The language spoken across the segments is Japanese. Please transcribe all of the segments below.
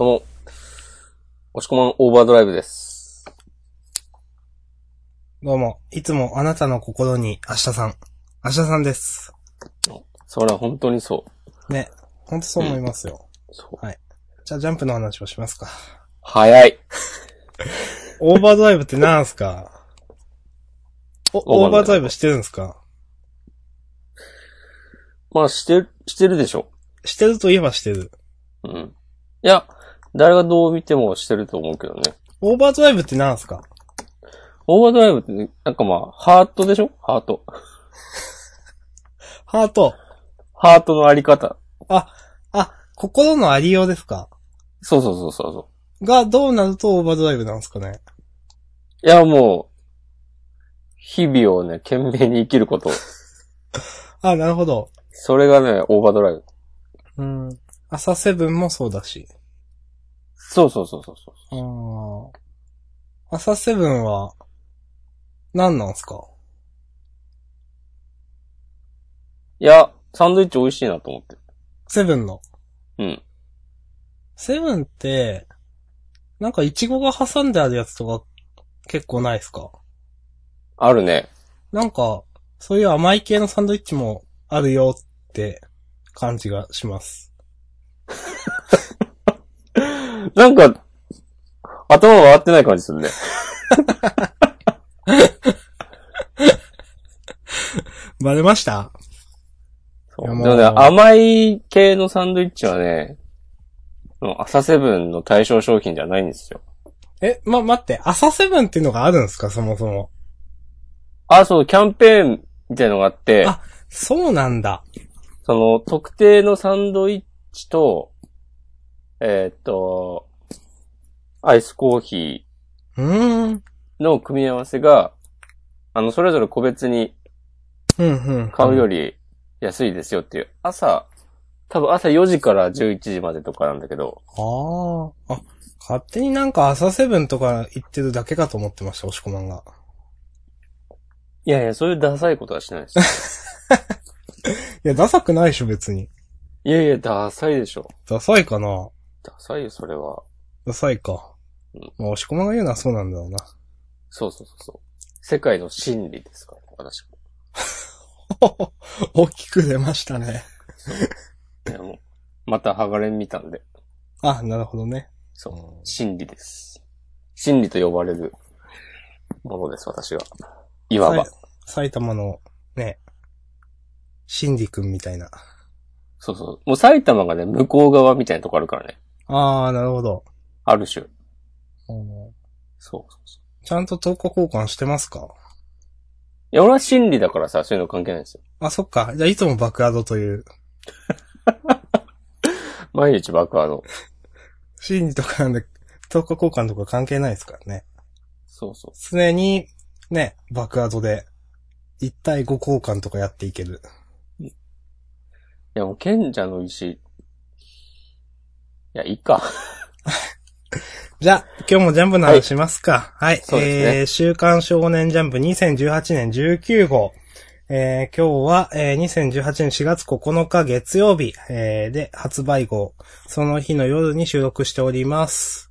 どうも、押し込まんオーバードライブです。どうも、いつもあなたの心に明日さん。明日さんです。それは本当にそう。ね。ほんとそう思いますよ。そう。はいじゃあジャンプの話をしますか。早い。オーバードライブってなんすか？お、オーバードライブしてるんですか？まあ、してる、してるでしょ。してるといえばしてる。うん。いや、誰がどう見てもしてると思うけどね。オーバードライブってなんすか？オーバードライブってね、なんかまあ、ハートでしょ？ハート。ハート。ハートのあり方。あ、あ、心のありようですか？そうそうそうそうそがどうなるとオーバードライブなんですかね？う。いや、もう、日々をね、懸命に生きること。あ、なるほど。それがね、オーバードライブ。うん。朝セブンもそうだし。そうそうそうそうそう。ああ。朝セブンは、何なんすか？いや、サンドイッチ美味しいなと思って。セブンの？うん。セブンって、なんかイチゴが挟んであるやつとか結構ないですか？あるね。なんか、そういう甘い系のサンドイッチもあるよって感じがします。なんか、頭回ってない感じするね。バレました？そういやもうでもね、甘い系のサンドイッチはね、朝セブンの対象商品じゃないんですよ。え、ま、待って、朝セブンっていうのがあるんですか？そもそも。あ、そう、キャンペーンみたいのがあって、あそうなんだ。その、特定のサンドイッチと、えーっと、アイスコーヒうーの組み合わせが、あの、それぞれ個別に。買うより安いですよっていう、朝、多分朝4時から11時までとかなんだけど、ああ。あ、勝手になんか朝セブンとか言ってるだけかと思ってました、押し込まんが。いやいや、そういうダサいことはしないです。いや、ダサくないでしょ、別に。いやいや、ダサいでしょ。ダサいかなダサいよ、それは。ダサいかうん。まあ、押し込まんが言うのはそうなんだろうな。そうそうそうそう。世界の真理ですから、私も。大きく出ましたね。いやもう、またハガレン見たんで。あ、なるほどね。そう。真理です。真理と呼ばれるものです、私が。いわば埼玉の、ね、シンディ君みたいな。そうそう。もう埼玉がね、向こう側みたいなとこあるからね。ああ、なるほど。ある種。うんそうそうそう。ちゃんと投稿交換してますか？いや、俺は真理だからさ、そういうの関係ないですよ。あ、そっか。じゃあ、いつも爆アドという。毎日爆破の。シンディとかなんで、投稿交換とか関係ないですからね。そうそう。常に、ね、爆アドで、1対5交換とかやっていける。いや、もう賢者の石。いや、いいか。じゃあ、今日もジャンプの話しますか。はい。そうですねえー、週刊少年ジャンプ2018年19号。えー、今日は、えー、2018年4月9日月曜日、えー、で、発売号。その日の夜に収録しております。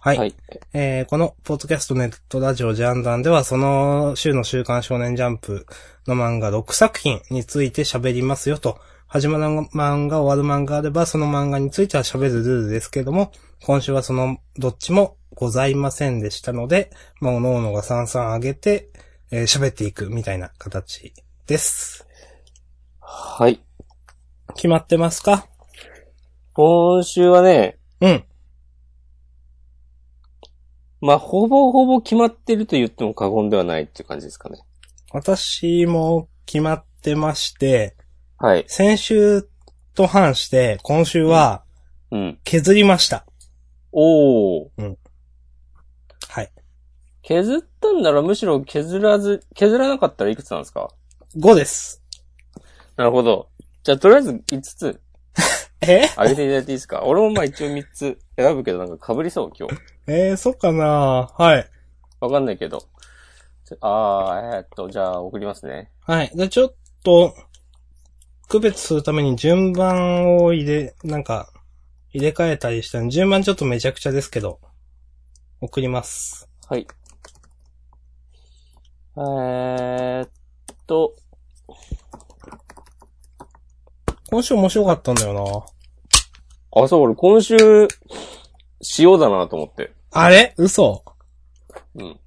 はい。はい。えー、この、ポッドキャストネットラジオジャンダンでは、その週の週刊少年ジャンプの漫画6作品について喋りますよと。始まる漫画、終わる漫画あれば、その漫画については喋るルールですけども、今週はその、どっちもございませんでしたので、まあ、おのおのが三々上げて、えー喋っていくみたいな形です。はい。決まってますか？今週はね、うん。まあ、ほぼほぼ決まってると言っても過言ではないっていう感じですかね。私も決まってまして、はい。先週と反して、今週はうん。削りました。おー。はい。削ったんならむしろ削らず、削らなかったらいくつなんですか？5です。なるほど。じゃあ、とりあえず5つ え？あげていただいていいですか？俺もまあ一応3つ選ぶけどなんか被りそう今日。えー、そっかなはい。わかんないけど。あー、えーっと、じゃあ送りますね。はい。じゃあちょっと、区別するために順番を入れ、なんか、入れ替えたりした順番ちょっとめちゃくちゃですけど、送ります。はい。えーっと、今週面白かったんだよあ、そう、俺今週、塩だなと思って。な。あれ？嘘うん。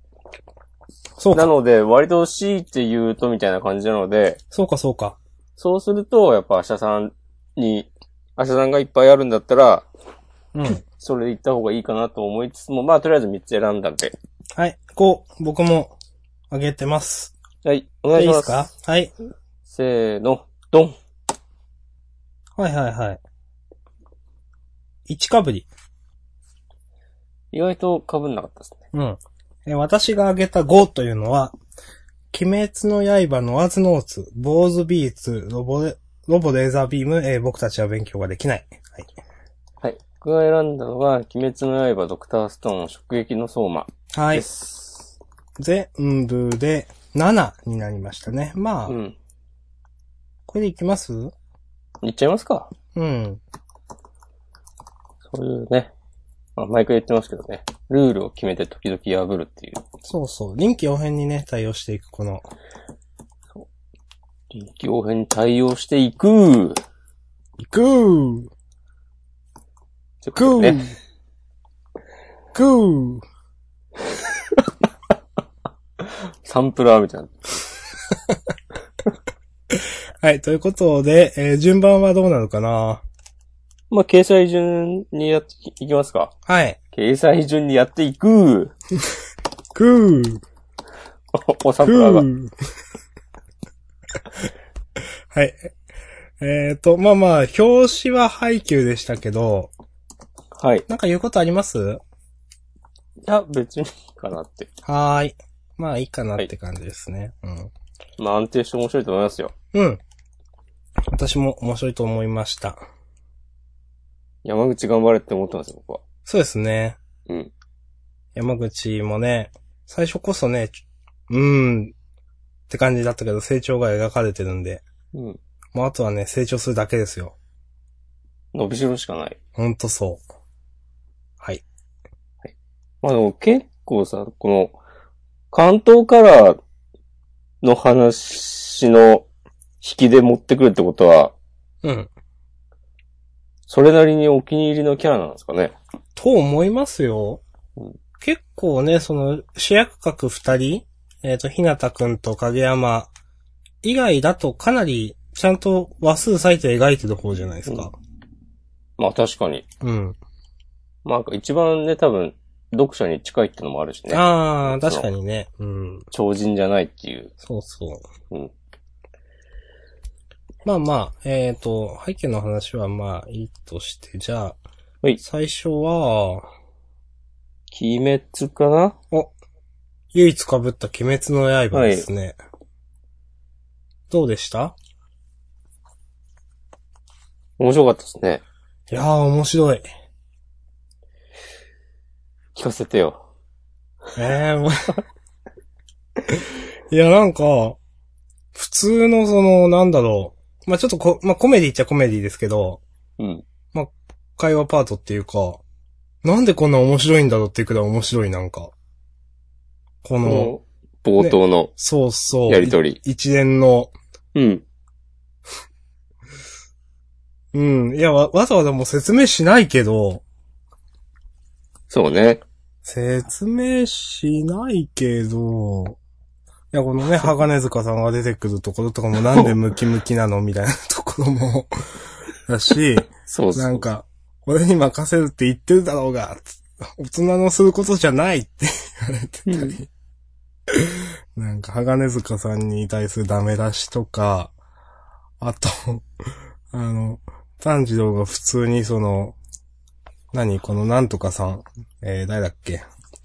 そうか。なので、割と C って言うとみたいな感じなので、そうかそうか。そうすると、やっぱ、アシャさんに、アシャさんがいっぱいあるんだったら、うん。それで行った方がいいかなと思いつつも、まあ、とりあえず3つ選んだんで。はい。こう、僕も、あげてます。はい、お願いします。いいですか？はい。せーの、ドン。はいはいはい。1かぶり。意外と被んなかったですね。うん。え私が挙げた5というのは、鬼滅の刃のアズノーツ、坊主ビーツ、ロボレ、ロボレーザービーム、えー僕たちは勉強ができない。はい。はい。僕が選んだのが、鬼滅の刃、ドクターストーン、直撃の相馬はい。全部で7になりましたね。まあ、うん。これでいきます？いっちゃいますかうん。そういうね。まあ、毎回言ってますけどね。ルールを決めて時々破るっていう。そうそう。臨機応変にね、対応していくこの、臨機応変に対応していく。いくーということでね。くー サンプラーみたいな。はい、ということで、えー順番はどうなのかな？まあ、掲載順にやっていきますか。はい。掲載順にやっていく。くー お、おサンはい。えっ、と、まあまあ、表紙は配給でしたけど、はい。いなんか言うことありますや、別にいいかなって。はーい。まあいいかなって感じですね。まあ、安定して面白いと思いますよ。うん。うん。私も面白いと思いました。山口頑張れって思ってますよ、僕は。そうですね。うん。山口もね、最初こそね、うーんって感じだったけど、成長が描かれてるんで、うん。もうあとはね、成長するだけですよ。伸びしろしかない。ほんとそう。はい。まあでも結構さ、この、関東カラーの話の引きで持ってくるってことは、うん。それなりにお気に入りのキャラなんですかね。と思いますよ。うん結構ね、その、主役格二人、えっ、と、ひなたくんと影山以外だとかなり、ちゃんと話数割いて描いてる方じゃないですか。まあ確かに。うん。まあ一番ね、多分、読者に近いってのもあるしね。ああ、確かにね。うん。超人じゃないっていう。そうそう。うん。まあまあ、えっ、と、背景の話はまあいいとして、じゃあ、はい最初は、鬼滅かな？唯一被った鬼滅の刃ですね。どうでした？面白かったですね。いやー、面白い。聞かせてよ。ええもう いや、なんか、普通のその、なんだろう。まあ、ちょっとこ、まあ、コメディっちゃコメディですけど、うん。会話パートっていうか、なんでこんな面白いんだろうっていうくらい面白い、なんか。ここの、の、冒頭のそうそう。やりとり。一連の、うん。うん。いや、わ、わざわざもう説明しないけど、そうね。説明しないけど、いや、このね、鋼塚さんが出てくるところとかもなんでムキムキなのみたいなところも、だし、そうそう。なんか、俺に任せるって言ってるだろうが、つ大人のすることじゃないって 言われてたり。なんか、鋼塚さんに対するダメ出しとか、あと、あの、炭治郎が普通にその、何このなんとかさん、えー、誰だっけ？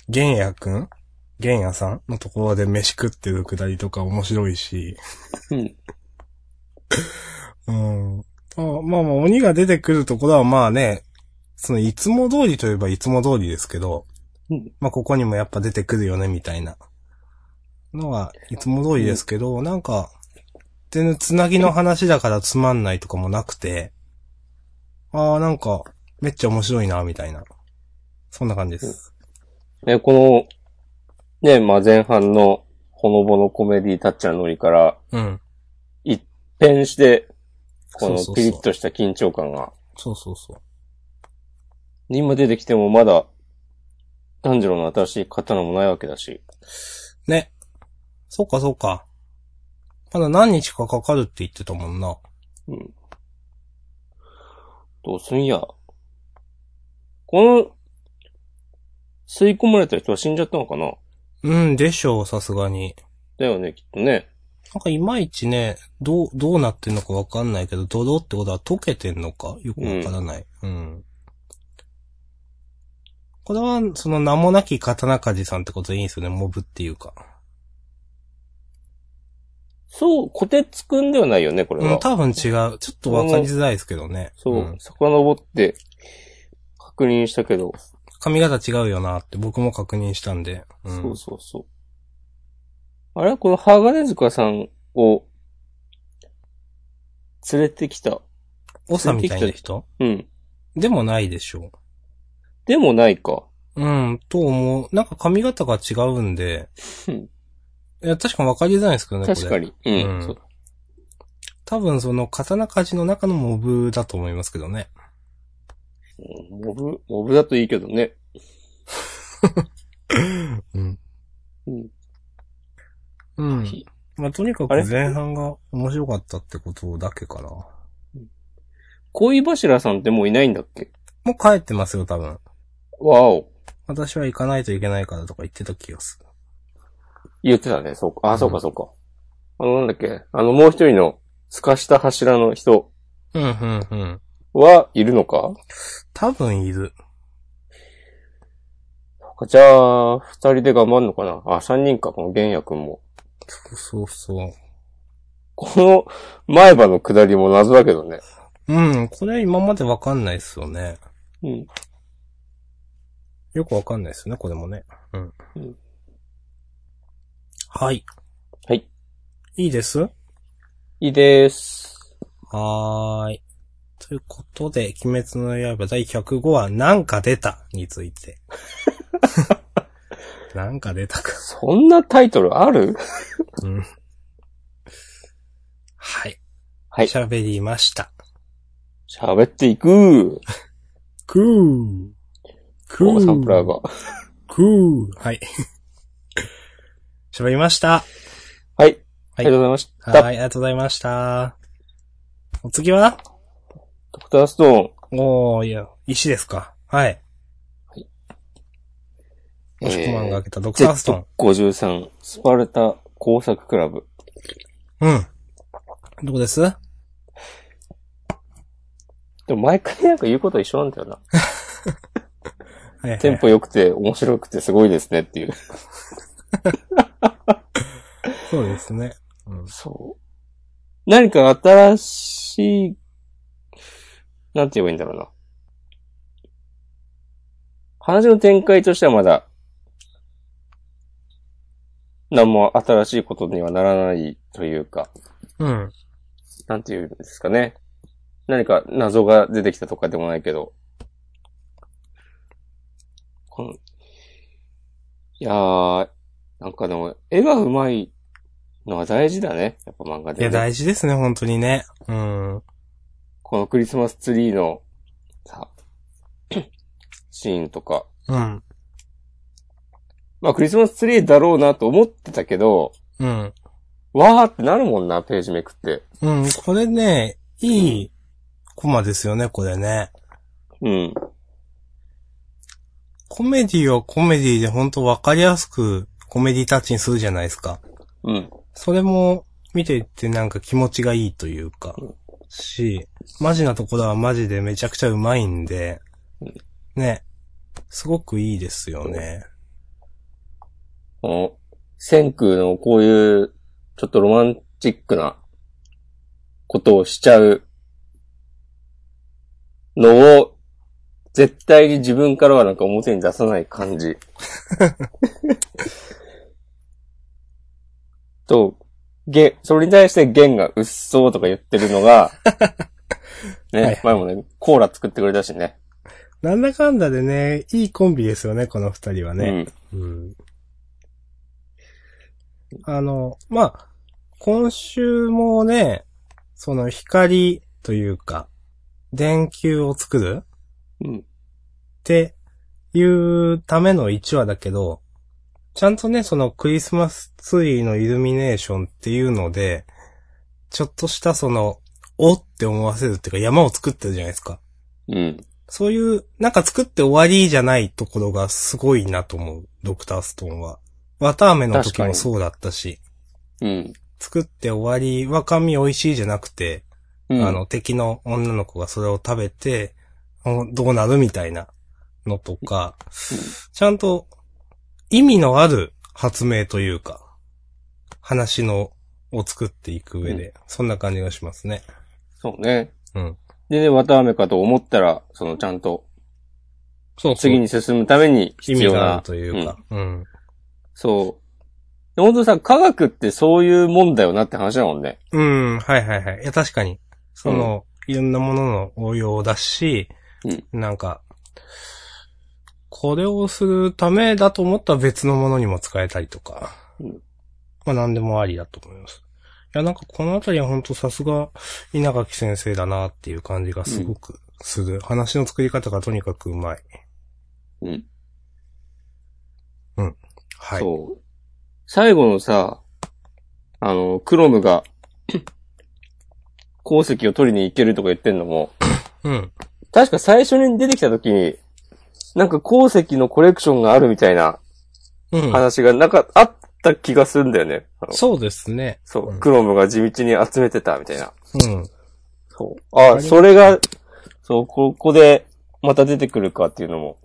玄也くん？玄也さんのところで飯食ってるくだりとか面白いし、うん。うん。あまあまあ、鬼が出てくるところはまあね、その、いつも通りといえばいつも通りですけど、うんまあここにもやっぱ出てくるよね、みたいなのが、いつも通りですけど、なんか、全然つなぎの話だからつまんないとかもなくて、ああ、なんか、めっちゃ面白いな、みたいな。そんな感じです。ね、この、ね、まあ前半のほのぼのコメディタッチなノリから、うん。一変して、このピリッとした緊張感が、そうそうそう。今出てきてもまだ、炭治郎の新しい刀もないわけだし。ね。そうか、そうか。まだ何日かかかるって言ってたもんな。うん。どうすんや。この、吸い込まれた人は死んじゃったのかな？うん、でしょう、さすがに。だよね、きっとね。なんかいまいちね、どう、どうなってんのかわかんないけど、ドロってことは溶けてんのか？よくわからない。うん。これは、その名もなき刀鍛冶さんってことでいいんですよね、モブっていうか。そう、小鉄くんではないよね、これは。うん、多分違う。ちょっとわかりづらいですけどね。そう、ん遡って、確認したけど、髪型違うよなって僕も確認したんで。うん。そうそうそう。あれこの鋼塚さんを、連れてきた。長みたいな人？うん。でもないでしょでもないか。う。うん、と思う。なんか髪型が違うんで。うんいや、確かわかりづらいですけどね、これ確かに。うん。うん多分その刀鍛冶の中のモブだと思いますけどね。うんモブ、モブだといいけどね。うん。うん。うん。まあ、とにかく前半が面白かったってことだけかな。も恋柱さんってもういないんだっけ？う帰ってますよ、多分。わお。私は行かないといけないからとか言ってた気がする。言ってたね。そうか。あ、そううんか、そうか。あの、なんだっけ？あの、もう一人の、透かした柱の人うん、うん、うん。はいるのか？多分いる。じゃあ、二人で頑張るのかな？あ、三人か、この玄也くんも。そうそうそう。この、前歯の下りも謎だけどね。うん、これ今までわかんないっすよね。うん。よくわかんないっすよね、これもね。うん。うんはい。はい。いいです？いいです。はーい。ということで、鬼滅の刃第105話、なんか出たについて。なんか出たか。そんなタイトルある？うん。はい。はい。喋りました。喋っていく。くー。くおサンプラーが。くー。はい。喋りました。はい。ありがとうございました。はい、ありがとうございました。お次は？ドクターストーン。おー、いや、石ですか。はい。えーもしくまんが開けたドクターストーン。Z53 スパルタ工作クラブ。うん。どこです？でも毎回なんか言うこと一緒なんだよな。はいはいテンポ良くて面白くてすごいですねっていう。そうですね。うん。そう。何か新しい、なんて言えばいいんだろうな。話の展開としてはまだ、何も新しいことにはならないというか、うん。なんて言うんですかね。何か謎が出てきたとかでもないけど。この、いやー、なんかでも、絵が上手いのは大事だね。やっぱ漫画いや、で、ね。大事ですね、本当にね。うん。このクリスマスツリーの、さ、シーンとか。うん。まあクリスマスツリーだろうなと思ってたけど、うん。わーってなるもんな、ページめくって。うん、これね、いいコマですよね、これね。うん。コメディはコメディで本当わかりやすくコメディタッチにするじゃないですか。うん。それも見ていてなんか気持ちがいいというか、し、マジなところはマジでめちゃくちゃうまいんでうん、ね、すごくいいですよね。この、千空のこういう、ちょっとロマンチックなことをしちゃうのを、絶対に自分からはなんか表に出さない感じ。と、ゲ、それに対してゲンがうっそうとか言ってるのが、ね、はい前もね、コーラ作ってくれたしね。なんだかんだでね、いいコンビですよね、この二人はうね。ん。うん。あの、まあ、今週もね、その光というか、電球を作るうん。っていうための1話だけど、ちゃんとね、そのクリスマスツリーのイルミネーションっていうので、ちょっとしたその、おって思わせるっていうか山を作ってるじゃないですか。うん。そういう、なんか作って終わりじゃないところがすごいなと思う、ドクターストーンは。綿飴の時もそうだったし、うん。作って終わり、わかみ美味しいじゃなくて、うん。あの、敵の女の子がそれを食べて、おどうなるみたいなのとか、ちゃんと意味のある発明というか、話の、を作っていく上で、そんな感じがしますね。そうね。うん。でね、綿飴かと思ったら、そのちゃんとそう次に進むために意必要な味がある。というか、うん。そう。で本当さ、科学ってそういうもんだよなって話だもんね。うん、はいはいはい。いや、確かに。その、いろんなものの応用だし、うんなんか、これをするためだと思ったら別のものにも使えたりとか。うんまあ何でもありだと思います。いや、なんかこのあたりは本当さすが稲垣先生だなっていう感じがすごくする。話の作り方がとにかくうまい。うん。はい。そう。最後のさ、あの、クロムが、鉱石を取りに行けるとか言ってんのも、うん。確か最初に出てきた時に、なんか鉱石のコレクションがあるみたいなうん。話がなんかあった気がするんだよね。あのそうですね。そう、うんクロムが地道に集めてたみたいな。うん。そう。あ、それが、そう、ここでまた出てくるかっていうのも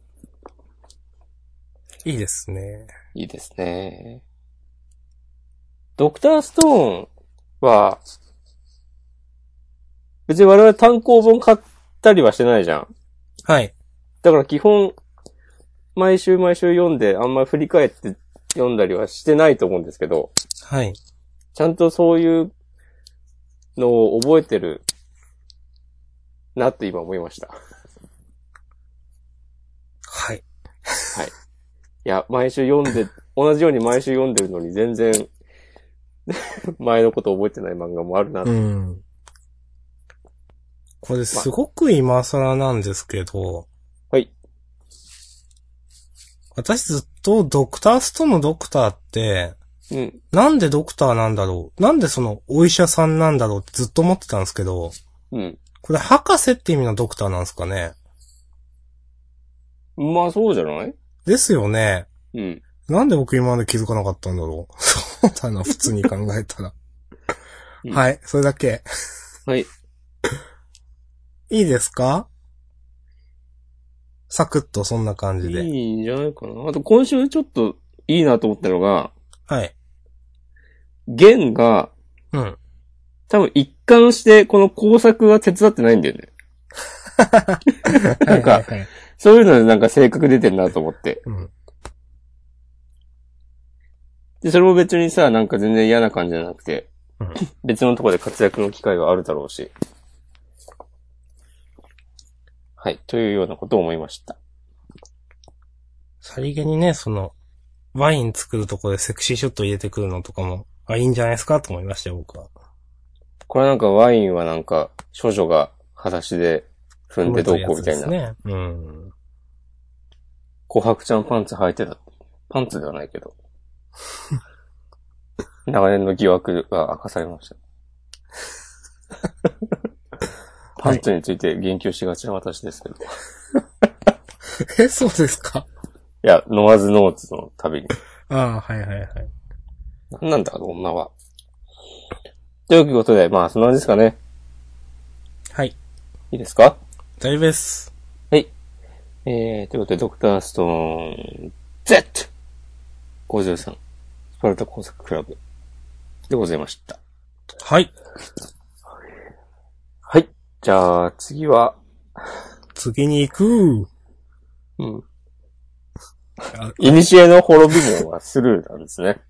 いいですね。いいですね。ドクターストーンは、別に我々単行本買ったりはしてないじゃん。はい。だから基本、毎週毎週読んで、あんまり振り返って読んだりはしてないと思うんですけど、はい。ちゃんとそういうのを覚えてるなって今思いました。はい。いや、毎週読んで、同じように毎週読んでるのに全然、前のこと覚えてない漫画もあるな。うん。これすごく今更なんですけど、はい。私ずっとドクターストーンのドクターって、うん。なんでドクターなんだろう？なんでそのお医者さんなんだろうってずっと思ってたんですけど、うん。これ博士って意味のドクターなんですかね？まあそうじゃない？ですよね。うん。なんで僕今まで気づかなかったんだろう？そうだな、普通に考えたら。うんはい、それだけ。はい。いいですか？サクッとそんな感じで。いいんじゃないかな。あと今週ちょっといいなと思ったのが、はい。ゲンがうん。多分一貫してこの工作は手伝ってないんだよね。なんかはいはいはいそういうのでなんか性格出てるなと思って。うん。で、それも別にさ、なんか全然嫌な感じじゃなくて、うん別のところで活躍の機会があるだろうし。はい。というようなことを思いました。さりげにね、その、ワイン作るとこでセクシーショット入れてくるのとかも、あ、いいんじゃないですかと思いましたよ、僕は。これなんかワインはなんか、少女が裸足で踏んでどうこうみたいな。ですね。うん。琥珀ちゃんパンツ履いてた。パンツではないけど。長年の疑惑が明かされました。パンツについて言及しがちな私ですけど。い、え、そうですか？や、ノワズノーツの旅に。ああ、はいはいはい。なんなんだ、あの女は。ということで、まあ、そんな感じですかね。はい。いいですか？大丈夫です。はい。えー、ということで、ドクターストーン Z53 スパルタ工作クラブでございました。はい。はい。じゃあ、次は、次に行く。うん。あイニシエの滅び門はスルーなんですね。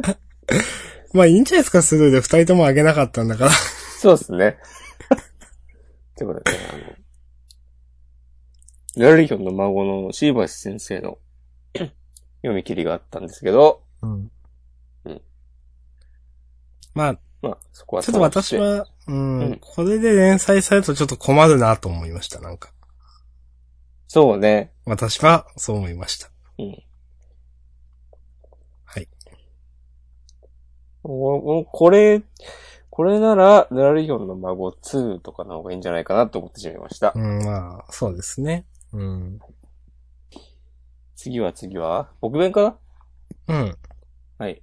まあいいんじゃないですか、スルーで二人ともあげなかったんだから。そうですね。ということでね、あの、ラリヒョンの孫のシーバシ先生の 読み切りがあったんですけど、うん。うん。まあ、まあ、そこはちょっと私は、うん、うんこれで連載されるとちょっと困るなと思いました、なんか。そうね。私はそう思いました。うん。はい。おおこれ、これなら、ラリヒョンの孫2とかの方がいいんじゃないかなと思ってしまいました。うん、まあ、そうですね。うん。次は次は？僕弁かな？うん。はい。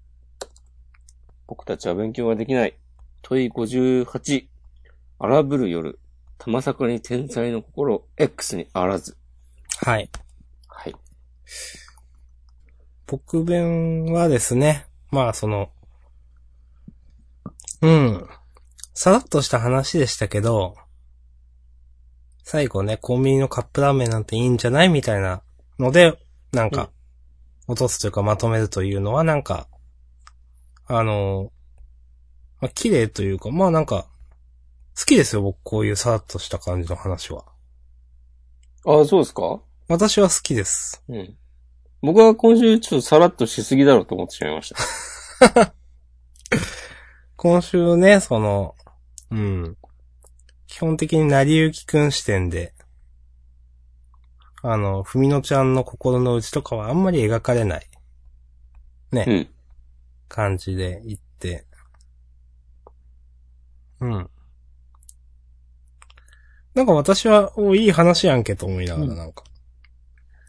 僕たちは勉強ができない。問い58。荒ぶる夜。玉坂に天才の心、X にあらず。はい。はい。僕弁はですね、まあその、うん。さらっとした話でしたけど、最後ね、コンビニのカップラーメンなんていいんじゃないみたいなので、なんか、落とすというかまとめるというのはなんか、あの、まあ、綺麗というか、まあなんか、好きですよ、僕こういうさらっとした感じの話は。ああ、そうですか？私は好きです。うん。僕は今週ちょっとさらっとしすぎだろうと思ってしまいました。今週ね、その、うん。基本的に成り行きくん視点で、あの、ふみのちゃんの心の内とかはあんまり描かれないね、うん。感じで言って、うん。なんか私は、おいい話やんけと思いながらうんなんか、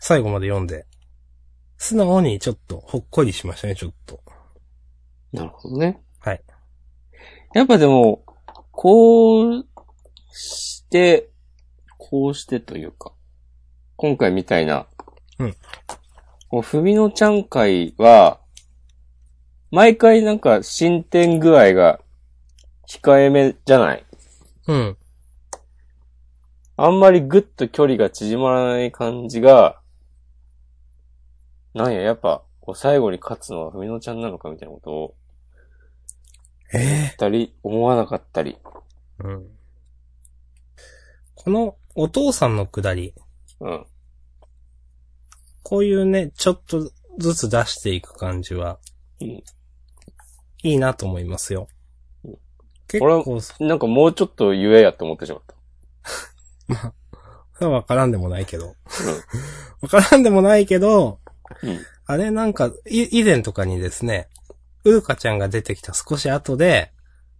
最後まで読んで、素直にちょっとほっこりしましたね、ちょっと。なるほどね。はい。やっぱでも、こうして、こうしてというか、今回みたいな、うん。こう、ふみのちゃん会は、毎回なんか進展具合が控えめじゃないうん。あんまりぐっと距離が縮まらない感じが、なんや、やっぱ、こう最後に勝つのはふみのちゃんなのかみたいなことをええたり、思わなかったり。うん。このお父さんのくだり、うん。こういうね、ちょっとずつ出していく感じは、うんいいなと思いますようん。結構、そなんかもうちょっと言えやって思ってしまった。れはわからんでもないけど。わからんでもないけど、うん。あれなんか、い、以前とかにですね、うるかちゃんが出てきた少し後で、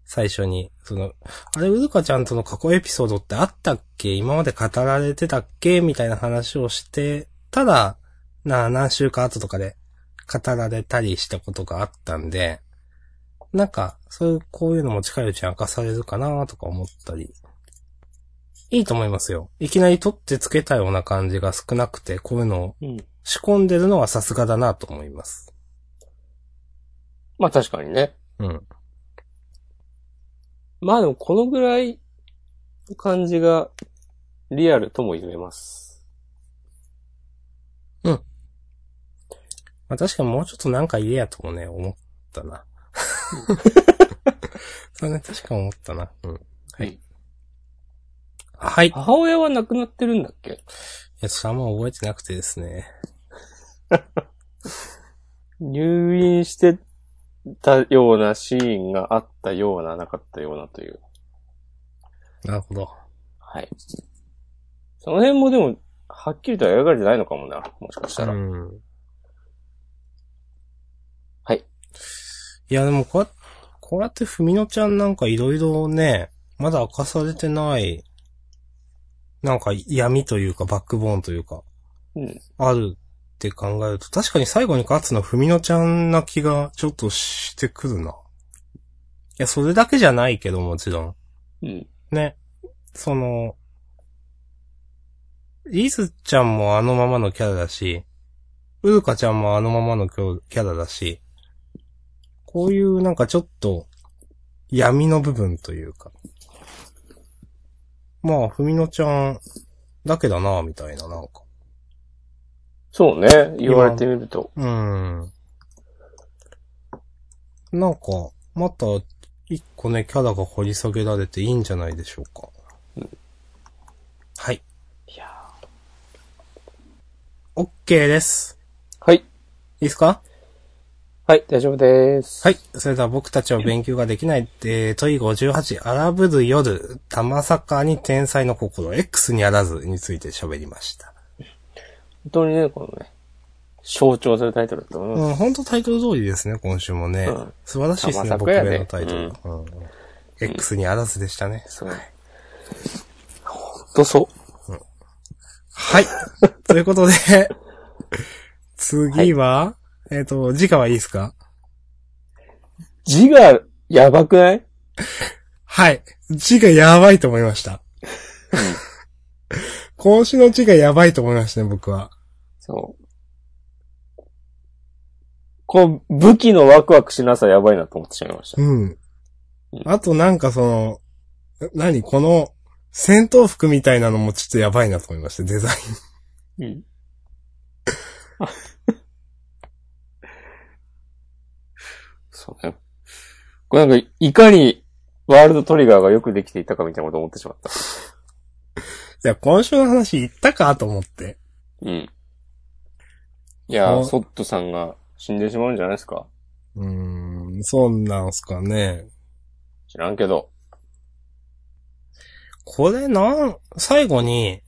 最初に、その、あれ、うるかちゃんとの過去エピソードってあったっけ？今まで語られてたっけ？みたいな話をして、ただ、な、何週か後とかで語られたりしたことがあったんで、なんか、そういう、こういうのも近いうちに明かされるかなとか思ったり。いいと思いますよ。いきなり取ってつけたような感じが少なくて、こういうのをうん。仕込んでるのはさすがだなと思います。まあ確かにね。うん。まあでもこのぐらいの感じがリアルとも言えます。まあ確かにもうちょっとなんか言えやともね、思ったな。そうね、確か思ったな。うん。はい。はい。い母親は亡くなってるんだっけ？や、ちょっとあんま覚えてなくてですね。入院してたようなシーンがあったような、なかったようなという。なるほど。はい。その辺もでも、はっきりとは描かれてないのかもな。もしかしたら。うん。はい。いや、でもこうやこうやってふみのちゃんなんかいろいろね、まだ明かされてない、なんか闇というかバックボーンというか、うん。あるって考えると、確かに最後に勝つのはふみのちゃんな気がちょっとしてくるな。いや、それだけじゃないけどもちろん。うん。ね。その、リズちゃんもあのままのキャラだし、ウルカちゃんもあのままのキャラだし、こういうなんかちょっと闇の部分というか。まあ、ふみのちゃんだけだな、みたいな、なんか。そうね。言われてみると。うーん。なんか、また、一個ね、キャラが掘り下げられていいんじゃないでしょうか。はい。いや OK です。はい。いいですか？はい、大丈夫です。はい。それでは僕たちは勉強ができない、えー、問い58、荒ぶる夜、玉坂に天才の心、X にあらずについて喋りました。本当にね、このね、象徴するタイトルだと思います。うん、本当タイトル通りですね、今週もね。うん素晴らしいですね、僕玉坂やで名のタイトル。うん X にあらずでしたね。そうね。ほんとそう。はい。ということで、次は、えっ、と、次回はいいですか？字がやばくない？はい。字がやばいと思いました。今週の字がやばいと思いましたね、僕は。そう。この武器のワクワクしなさやばいなと思ってしまいました。うん。あとなんかその、な何？この、戦闘服みたいなのもちょっとやばいなと思いました、デザイン。うん。そうね。これなんか、いかにワールドトリガーがよくできていたかみたいなこと思ってしまった。いや、今週の話言ったかと思って。うん。いやソットさんが死んでしまうんじゃないですかうーん、そうなんすかね。知らんけど。これなん、最後に、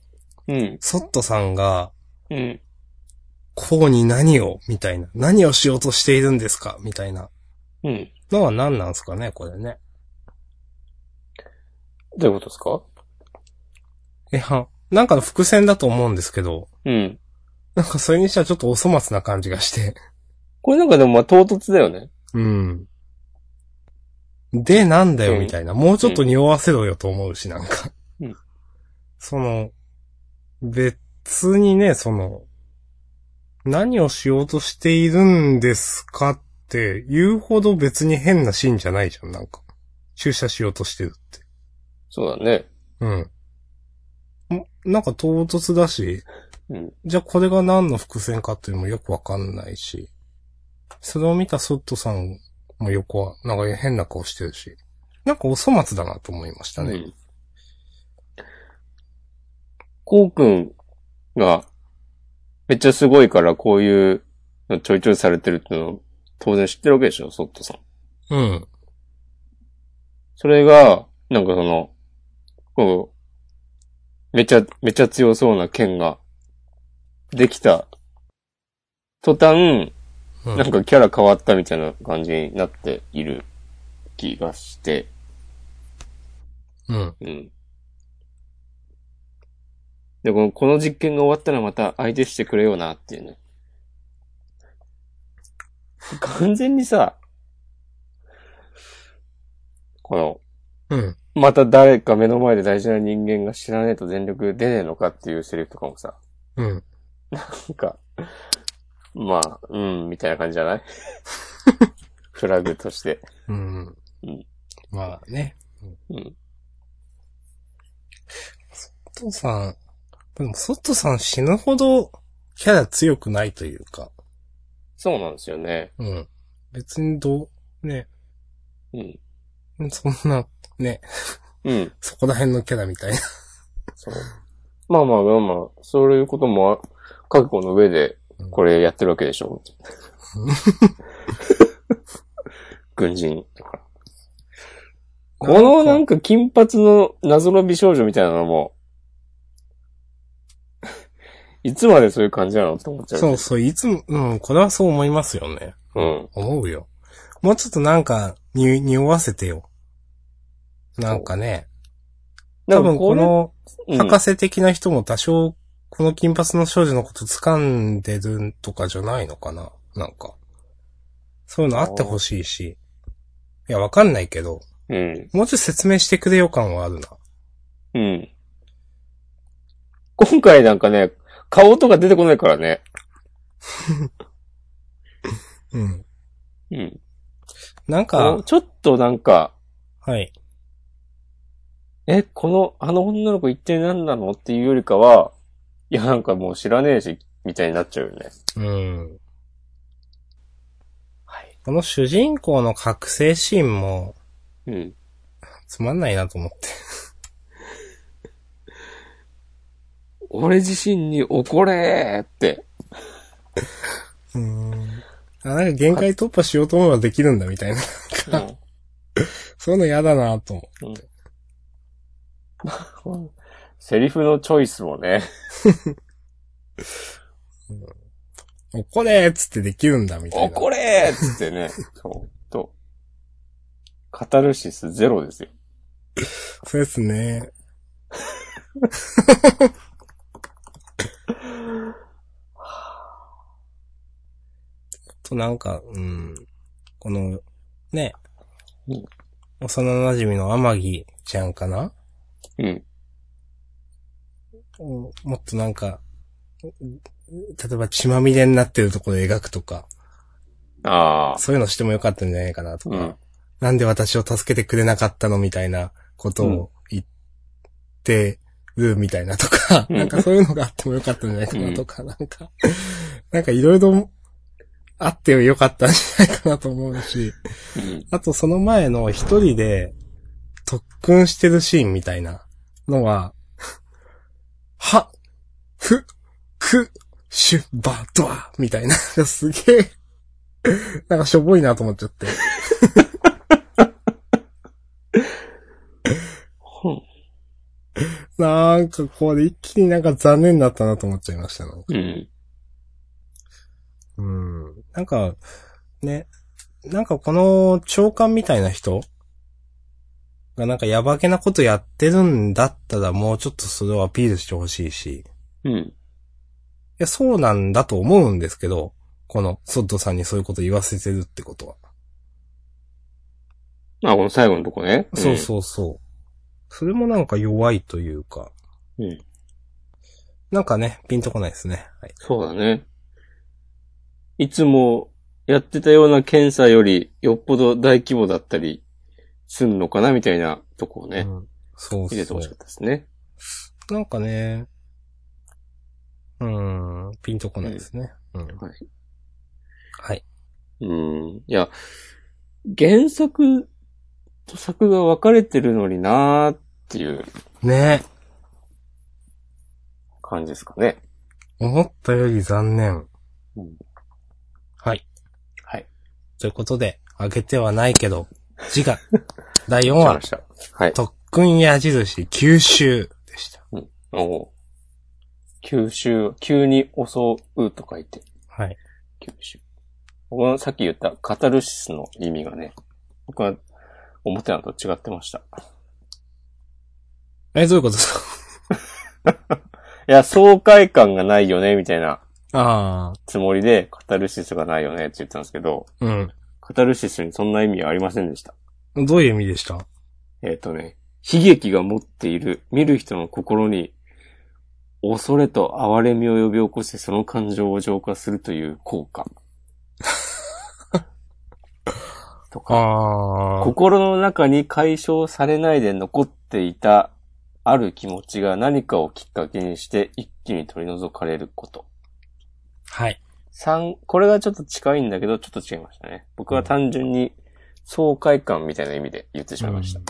うん。ソットさんが、うん。こうに何を？みたいな。何をしようとしているんですか？みたいな。うん。のは何なんすかねこれね。どういうことですか？いや、なんかの伏線だと思うんですけど、うん。なんかそれにしてはちょっとお粗末な感じがして。これなんかでもまあ唐突だよね。うん。で、なんだよ、うんみたいな。もうちょっと匂わせろよと思うし、なんか。うんその、別にね、その、何をしようとしているんですかって言うほど別に変なシーンじゃないじゃん、なんか。注射しようとしてるって。そうだね。うん。んなんか唐突だし、うん。じゃあこれが何の伏線かっていうのもよくわかんないし、それを見たソットさんも横は、なんか変な顔してるし、なんかお粗末だなと思いましたね。うん。こうくんが、めっちゃすごいからこういうのちょいちょいされてるっていうのを当然知ってるわけでしょ、ソットさん。うん。それが、なんかその、こう、めちゃ、めちゃ強そうな剣が、できた、途端、うん。なんかキャラ変わったみたいな感じになっている気がして、うん。うん。で、この、この実験が終わったらまた相手してくれよなっていうね。完全にさ、この、うん。また誰か目の前で大事な人間が知らねえと全力出ねえのかっていうセリフとかもさ、うん。なんか、まあ、うん、みたいな感じじゃない？フラグとして。うん。うんまあね。うん。ソットさん、でもソットさん死ぬほどキャラ強くないというか、そうなんですよね。うん。別にどう、ね、うん。そんな、ね、うん。そこら辺のキャラみたいな。そう。まあまあまあまあ、そういうことも覚悟の上でこれやってるわけでしょ。軍人だから。このなんか金髪の謎の美少女みたいなのも、いつまでそういう感じなのって思っちゃう。そうそう、いつも、うん、これはそう思いますよね。うん。思うよ。もうちょっとなんか、に、匂わせてよ。なんかね、多分この、うん、博士的な人も多少、この金髪の少女のこと掴んでるとかじゃないのかななんか。そういうのあってほしいし。いや、わかんないけど、うん。もうちょっと説明してくれよ感はあるな。うん。今回なんかね、顔とか出てこないからね。うん。うん。なんか、ちょっとなんか、はい。え、この、あの女の子一体何なのっていうよりかは、いやなんかもう知らねえし、みたいになっちゃうよね。うん。はい。この主人公の覚醒シーンも、うん。つまんないなと思って。俺自身に怒れーって。うーん。あ、なんか限界突破しようと思えばできるんだみたいな。うんそういうの嫌だなと思う。セリフのチョイスもね。怒れーっつってできるんだみたいな。怒れーっつってね。そう。と。カタルシスゼロですよ。そうですね。となんか、うん。この、ねうん。幼馴染の天城ちゃんかな？うん。もっとなんか、例えば血まみれになってるところで描くとか、ああ。そういうのしてもよかったんじゃないかなとか、うん。なんで私を助けてくれなかったのみたいなことを言ってるみたいなとか、うんなんかそういうのがあってもよかったんじゃないかなとか、なんか、なんかいろいろあってよかったんじゃないかなと思うし、うん。あとその前の一人で特訓してるシーンみたいなのは、は、ふ、く、シュ、バ、ドアみたいな、すげえ、なんかしょぼいなと思っちゃって。なんかこれ一気になんか残念だったなと思っちゃいましたうん。うん。なんか、ね、なんかこの長官みたいな人がなんかやばけなことやってるんだったらもうちょっとそれをアピールしてほしいし、いうん。や、そうなんだと思うんですけど、このソッドさんにそういうこと言わせてるってことは。あ、この最後のとこね。そうそうそう。それもなんか弱いというか、うん。うん。なんかね、ピンとこないですね。はい。そうだね。いつもやってたような検査よりよっぽど大規模だったりすんのかなみたいなとこをね、うん、そうそう入れてほしか。ったですね。なんかね、うん、ピンとこないですね。うん。はい。はい。うん。いや、原作と作が分かれてるのになーっていうね感じですかね。思ったより残念。うんはい。はい。ということで、あげてはないけど、次回、第4話。はい。特訓矢印九州でした。おう吸収、急に襲うと書いて、はい。吸収。僕はさっき言ったカタルシスの意味がね、僕は思ってたのと違ってました。え、どういうことですか？いや、爽快感がないよね、みたいなあつもりで、カタルシスがないよねって言ってたんですけど、あ、うん。カタルシスにそんな意味はありませんでした。どういう意味でした？えっ、とね、悲劇が持っている、見る人の心に、恐れと哀れみを呼び起こしてその感情を浄化するという効果。とか、ああ、心の中に解消されないで残っていたある気持ちが何かをきっかけにして一気に取り除かれること。はい。三、これがちょっと近いんだけど、ちょっと違いましたね。僕は単純に爽快感みたいな意味で言ってしまいました。うん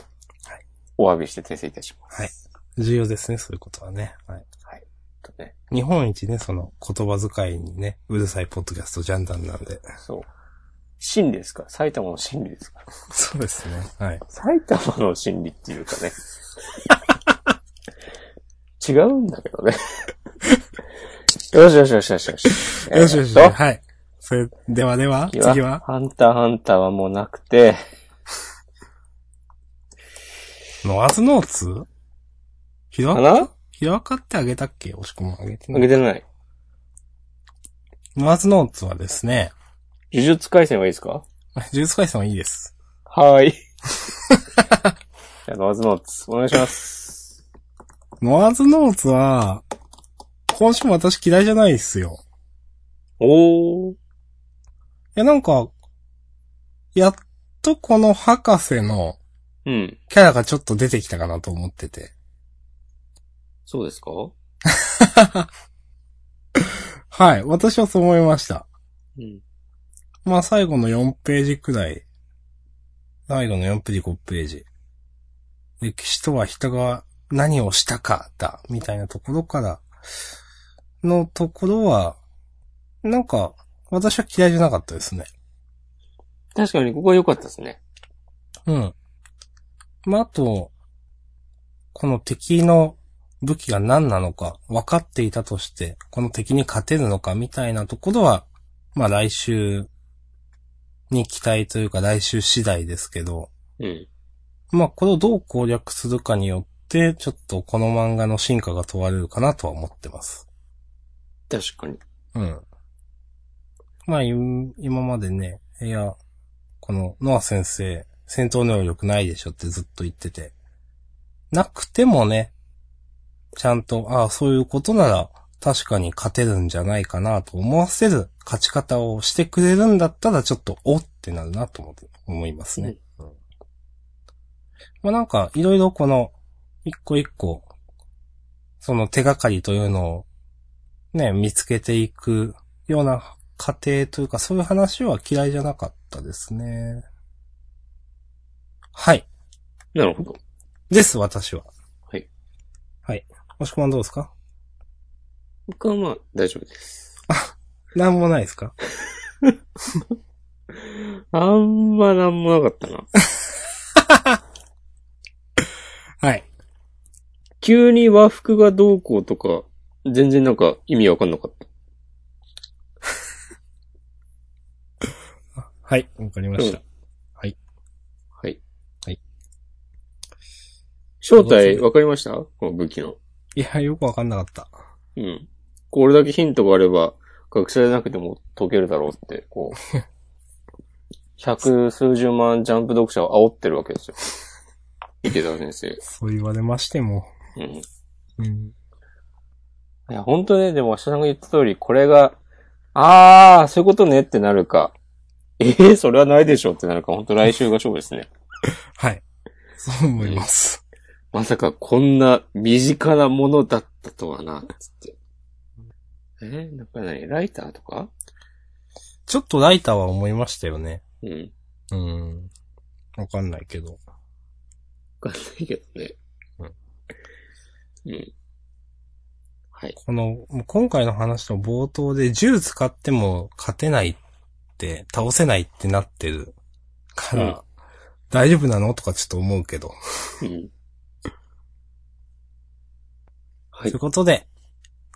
お詫びして訂正いたします。はい重要ですね、そういうことはね。はい。とね。日本一ね、その言葉遣いにね、うるさいポッドキャストジャンダンなんで。そう。真理ですか埼玉の真理ですか そうですね。はい。埼玉の真理っていうかね。違うんだけどね。よしよしよしよしよし。よしよし。はい。それ、ではでは、次次は、ハンターハンターはもうなくて、ノアズノーツ？ひどかな？ひどかってあげたっけ？押し込もあげてあない。げてない。ノアズノーツはですね、呪術回戦はいいですか？呪術回戦はいいです。はーい。じゃあ、ノーズノーツ、お願いします。ノアズノーツは、今週も私嫌いじゃないですよ。おー。いや、なんか、やっとこの博士のうん。キャラがちょっと出てきたかなと思ってて。そうですか？はい。私はそう思いました。うん。まあ最後の4ページくらい。最後の4ページ5ページ。歴史とは人が何をしたかだ、みたいなところからのところは、なんか、私は嫌いじゃなかったですね。確かにここは良かったですね。うん。まあ、あと、この敵の武器が何なのか分かっていたとして、この敵に勝てるのかみたいなところは、まあ来週に期待というか来週次第ですけど、うん。まあこれをどう攻略するかによって、ちょっとこの漫画の進化が問われるかなとは思ってます。確かに。うん。まあ、い今までね、いや、この、ノア先生、戦闘能力ないでしょってずっと言ってて。なくてもね、ちゃんと、ああ、そういうことなら、確かに勝てるんじゃないかなと思わせる勝ち方をしてくれるんだったら、ちょっと、おってなるなと思って、思いますね。うんまあなんか、いろいろこの、一個一個、その手がかりというのを、ね、見つけていくような過程というか、そういう話は嫌いじゃなかったですね。はい。なるほど。です、私は。はい。はい。もしこまんどうですか？僕はまあ、大丈夫です。なんもないですか？あんまなんもなかったな。はい。急に和服がどうこうとか、全然なんか意味わかんなかった。はい。わかりました。うんはい。はい。はい。正体わかりました？この武器の。いや、よくわかんなかった。うん。これだけヒントがあれば、学者じゃなくても解けるだろうって、こう。百数十万ジャンプ読者を煽ってるわけですよ。池田先生。そう言われましても。うん。うん。いや、本当ね、でも、明日さんが言った通り、これが、あー、そういうことねってなるか、えー、それはないでしょってなるか、本当来週が勝負ですね。はい。そう思います。まさかこんな身近なものだったとはな、つって。えー、なんか何？ライターとか？ちょっとライターは思いましたよね。うん。うん。わかんないけど。わかんないけどね。うん。はい。この、今回の話の冒頭で銃使っても勝てないって、倒せないってなってるから、うん大丈夫なのとかちょっと思うけど。うん。はいという。ことで、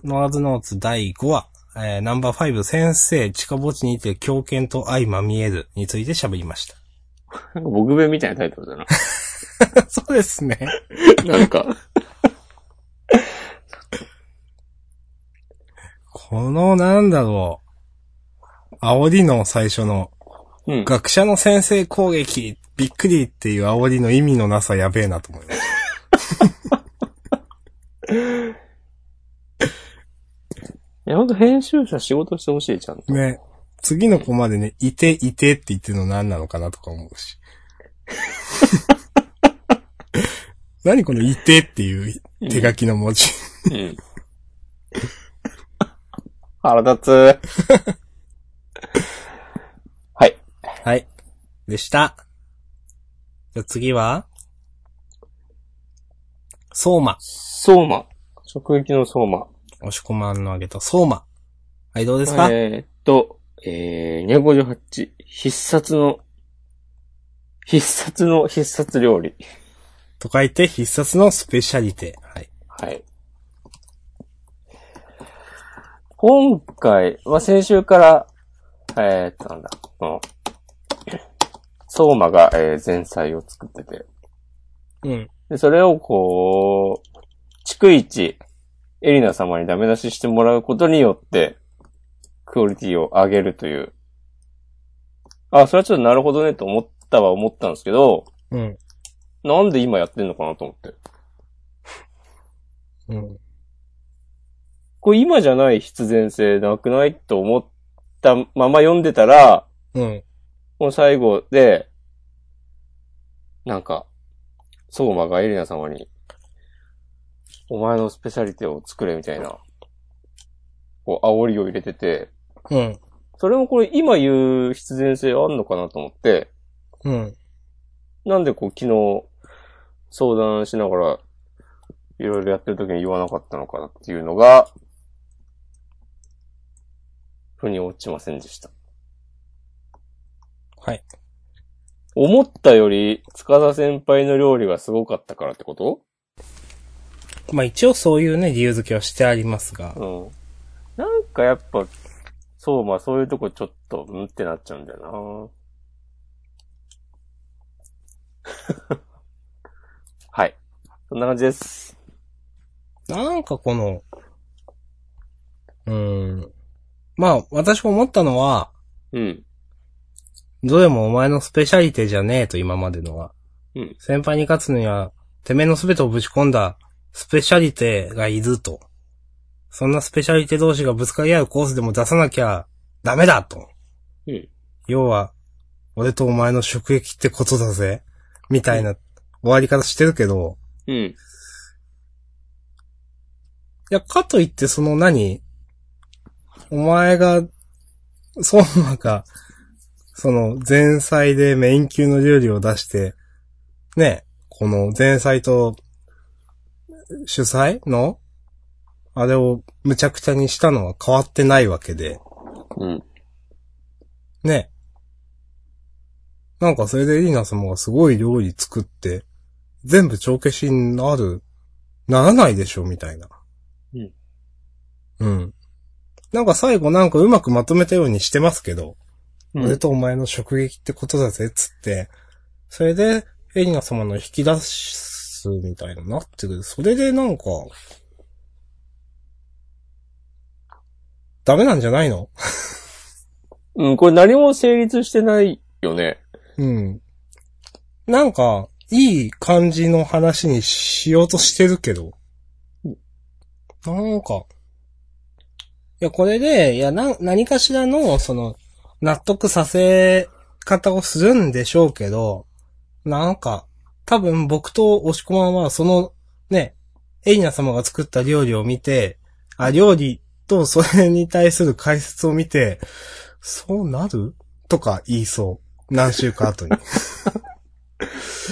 ノアーズノーツ第5話、えー、ナンバー5先生、近墓地にて狂犬と相まみえるについて喋りました。なんか僕弁みたいなタイトルだな。そうですね。なんか。この、なんだろう。煽りの最初の、うん。学者の先生攻撃、びっくりっていう煽りの意味のなさやべえなと思います。いや、ほんと編集者仕事してほしい、ちゃんと。ね。次の子までね、いて、いてって言ってるの何なのかなとか思うし。何このいてっていう手書きの文字。うん。腹立つ。はい。はい。でした。じゃあ次は？相馬。相馬。直撃の相馬。押し込まんのあげた相馬。はい、どうですか、えーっと、えー、258。必殺の、必殺の必殺料理。と書いて必殺のスペシャリテ。はい。はい。今回、まあ、先週から、えー、っと、なんだ、この、相馬が、えー前菜を作ってて、うん。で、それをこう、逐一、エリナ様にダメ出ししてもらうことによって、クオリティを上げるという。あ、それはちょっとなるほどねと思ったは思ったんですけど、うん。なんで今やってんのかなと思って。うん。これ今じゃない必然性なくないと思ったまま読んでたら、うん。この最後で、なんか、相馬がエリナ様に、お前のスペシャリティを作れみたいな、こう、煽りを入れてて、うん。それもこれ今言う必然性あんのかなと思って、うん。なんでこう昨日相談しながら、いろいろやってる時に言わなかったのかなっていうのが、腑に落ちませんでした。はい。思ったより、塚田先輩の料理がすごかったからってこと？まあ一応そういうね、理由付けはしてありますが。うん。なんかやっぱ、そう、まあそういうとこちょっと、うんってなっちゃうんだよなはい。そんな感じです。なんかこの、うーん。まあ、私思ったのは、うん。どれもお前のスペシャリテじゃねえと、今までのは。うん。先輩に勝つには、てめえの全てをぶち込んだスペシャリテがいると。そんなスペシャリテ同士がぶつかり合うコースでも出さなきゃダメだと。うん。要は、俺とお前の食撃ってことだぜ。みたいな終わり方してるけど、うん。いや、かといってその何？お前が、そうなんか、その前菜でメイン級の料理を出して、ね、この前菜と主催のあれをむちゃくちゃにしたのは変わってないわけで、うん。ね。なんかそれでエリナ様がすごい料理作って、全部帳消しになる、ならないでしょ、みたいな。うん。うん。なんか最後なんかうまくまとめたようにしてますけど、うん俺とお前の食撃ってことだぜ、つって。それで、エリナ様の引き出すみたいになってる。それでなんか、ダメなんじゃないの？うん、これ何も成立してないよね。うん。なんか、いい感じの話にしようとしてるけど。なんか。いや、これで、いや、な、何かしらの、その、納得させ方をするんでしょうけど、なんか、多分僕と押し込まんは、その、ね、エイナ様が作った料理を見て、あ、料理とそれに対する解説を見て、そうなる？とか言いそう。何週か後に。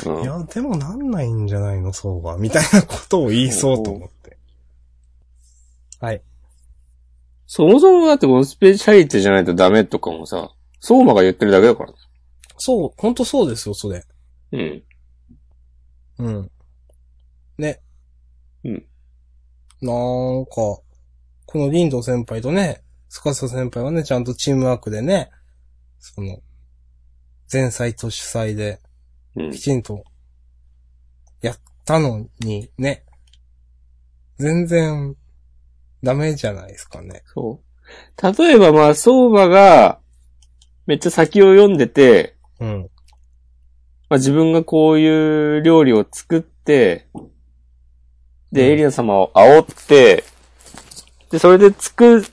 うんいや、でもなんないんじゃないの、そうは。みたいなことを言いそうと思って。はい。そもそもだってこのスペシャリテじゃないとダメとかもさ、相馬が言ってるだけだからね。そう、ほんとそうですよ、それ。うん。うん。ね。うん。なんか、このリンド先輩とね、スカサ先輩はね、ちゃんとチームワークでね、その、前菜と主催で、うんき。ちんと、やったのに、ね。全然、ダメじゃないですかね。そう。例えばまあ、相馬が、めっちゃ先を読んでて、うん。まあ自分がこういう料理を作って、で、うんエリナ様を煽って、で、それで作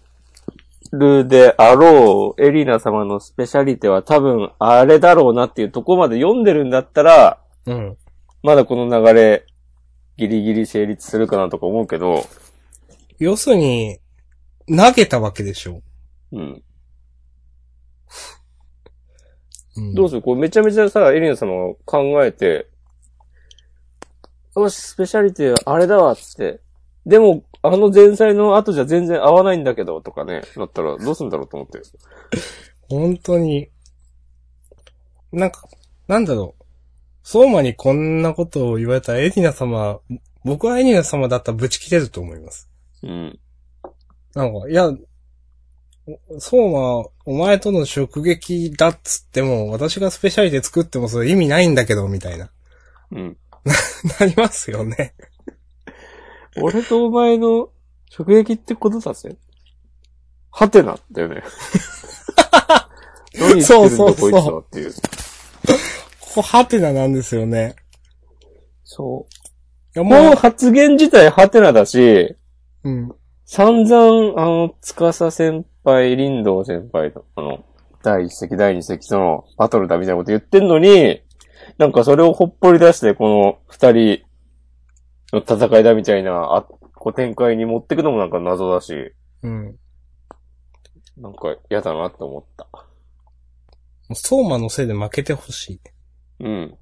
るであろうエリナ様のスペシャリテは多分あれだろうなっていうとこまで読んでるんだったら、うん。まだこの流れ、ギリギリ成立するかなとか思うけど、要するに、投げたわけでしょ。うん。うんどうするこれめちゃめちゃさ、エリナ様が考えて、よし、スペシャリティあれだわ、つって。でも、あの前菜の後じゃ全然合わないんだけど、とかね、なったらどうすんだろうと思って。本当に、なんか、なんだろう。相馬にこんなことを言われたらエリナ様、僕はエリナ様だったらブチ切れると思います。うん。なんか、いや、相馬、お前との食撃だっつっても、私がスペシャリテ作ってもそれ意味ないんだけど、みたいな。うん。なりますよね。俺とお前の直撃ってことだぜ。はてな、だよね。何言ってるんだそうそうそうこいつはっていう。ここハテナなんですよね。そう。いや、もうも発言自体ハテナだし、う、うん。散々、あの、つかさ先輩、林道先輩と、あの、第一席、第二席とのバトルだみたいなこと言ってんのに、なんかそれをほっぽり出して、この二人の戦いだみたいな、あ、こう展開に持ってくのもなんか謎だし、うん。なんか嫌だなって思った。相馬のせいで負けてほしい。うん。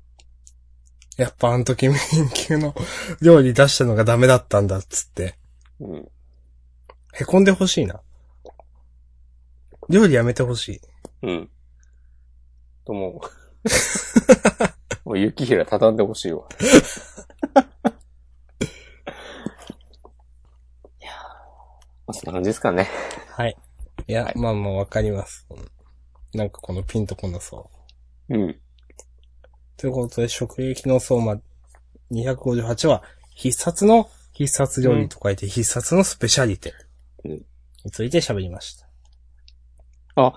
やっぱあの時メイン級の料理出したのがダメだったんだっつって。うん。へこんでほしいな。料理やめてほしい。うん。ともう、もう雪平畳んでほしいわ。いやーまあ、そんな感じですかね。はい。いや、はいまあまあわかります。なんかこのピンとこなそう。うん。ということで、食撃の相馬258は、必殺の必殺料理と書いて、必殺のスペシャリテうんについて喋りました。あ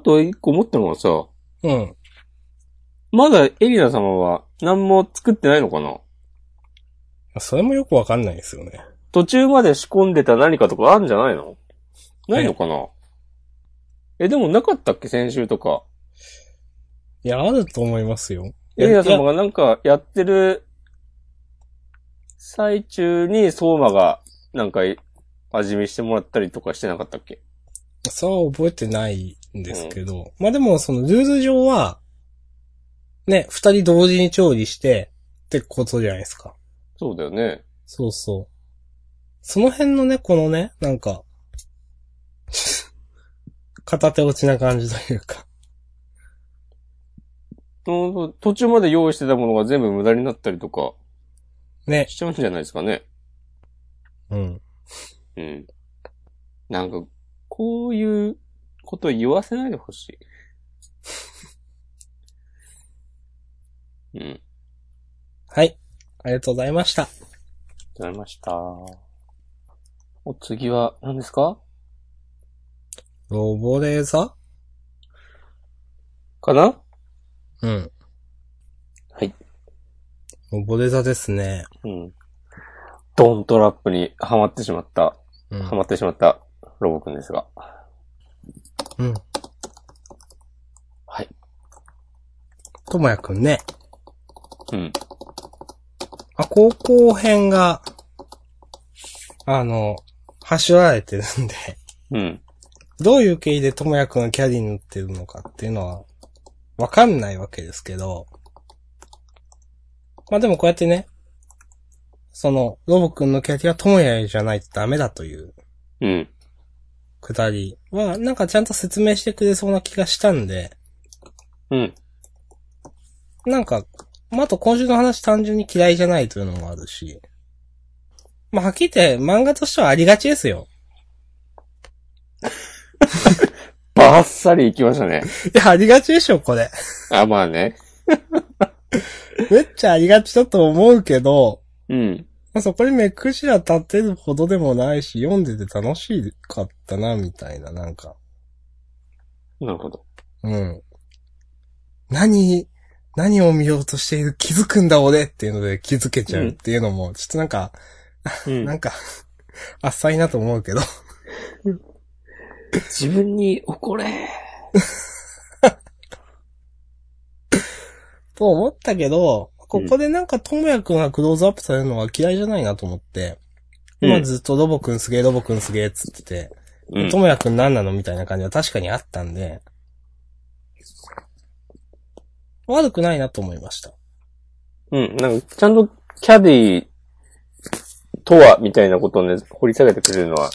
と一個思ったのはさ、うん。まだエリナ様は何も作ってないのかな？それもよくわかんないですよね。途中まで仕込んでた何かとかあるんじゃないの？ないのかな？え、でもなかったっけ？先週とか。いや、あると思いますよ。エリナいや様がなんかやってる最中に相馬がなんか味見してもらったりとかしてなかったっけ？そうは覚えてないんですけど。まあでも、そのルール上は、ね、二人同時に調理して、ってことじゃないですか。そうだよね。そうそう。その辺のね、このね、なんか、片手落ちな感じというか。うん途中まで用意してたものが全部無駄になったりとかね。しちゃうんじゃないですかね。うん。うん。なんか、こういうこと言わせないでほしい。うん。はい。ありがとうございました。ありがとうございました。お次は何ですか？ロボレーザかな？うん。はい。ロボレーザですね。うん。ドントラップにはまってしまった、うんは。まってしまったロボくんですが。うん。はい。ともやくんね。うん。あ、高校編が、あの、走られてるんで、うん。どういう経緯でともやくんがキャディに乗ってるのかっていうのは、わかんないわけですけど、まあでもこうやってね、その、ロボくんのキャディはともやじゃないとダメだといううん。くだりは、なんかちゃんと説明してくれそうな気がしたんで、うん。なんか、まあ、あと今週の話単純に嫌いじゃないというのもあるし、まあ、はっきり言って漫画としてはありがちですよ。バッサリ行きましたね。いや、ありがちでしょ、これ。あ、まあね。めっちゃありがちだと思うけど、うん。まあ、そこに目くじら立てるほどでもないし、読んでて楽しかったな、みたいな、なんか。なるほど。うん。何、何を見ようとしている気づくんだ俺っていうので気づけちゃうっていうのも、ちょっとなんか、うんなんか、あっさいなと思うけど。自分に怒れ。と思ったけど、ここでなんかともやくんがクローズアップされるのは嫌いじゃないなと思って、うん今ずっとロボくんすげえロボくんすげえっつってて、うんと。もやくん何なのみたいな感じは確かにあったんで、悪くないなと思いました。うん。なんか、ちゃんとキャディとは、みたいなことをね、掘り下げてくれるのは、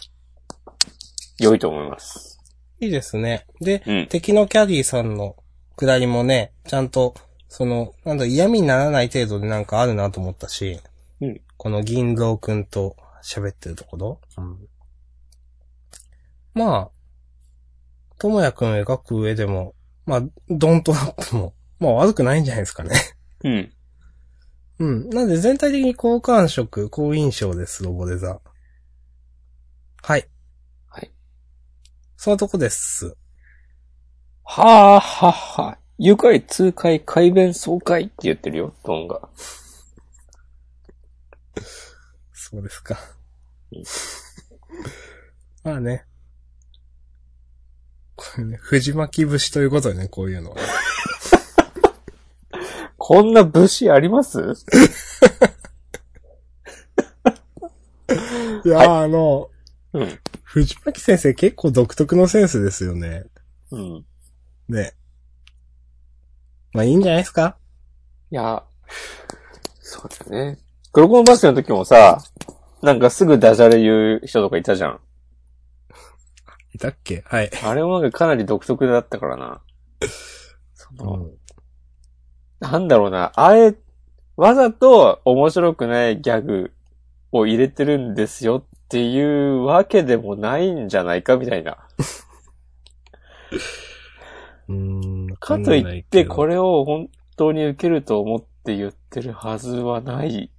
良いと思います。いいですね。で、うん。敵のキャディさんのくだりもね、ちゃんと、その、なんだ、嫌味にならない程度でなんかあるなと思ったし、うんこの銀狼くんと喋ってるところ、まあ、ともやくんを描く上でも、まあ、ドントラップも、まあ悪くないんじゃないですかね。うん。うん。なんで全体的に好感触、好印象です、ロボデザ。はい。はい。そのとこです。はあ、はあはあ。愉快、痛快、快便、爽快って言ってるよ、ドンが。そうですかうん。まあね。これね、藤巻節ということでね、こういうのは。こんな武士あります？いやー、あの、うん。藤巻先生結構独特のセンスですよね。うん。ね。まあいいんじゃないですか？いや、そうだよね。黒子のバスケの時もさ、なんかすぐダジャレ言う人とかいたじゃん。いたっけ？はい。あれもなんかかなり独特だったからな。その、うん。なんだろうな、あれ、わざと面白くないギャグを入れてるんですよっていうわけでもないんじゃないかみたいな。うーん。かといって、これ。れを本当に受けると思って言ってるはずはない、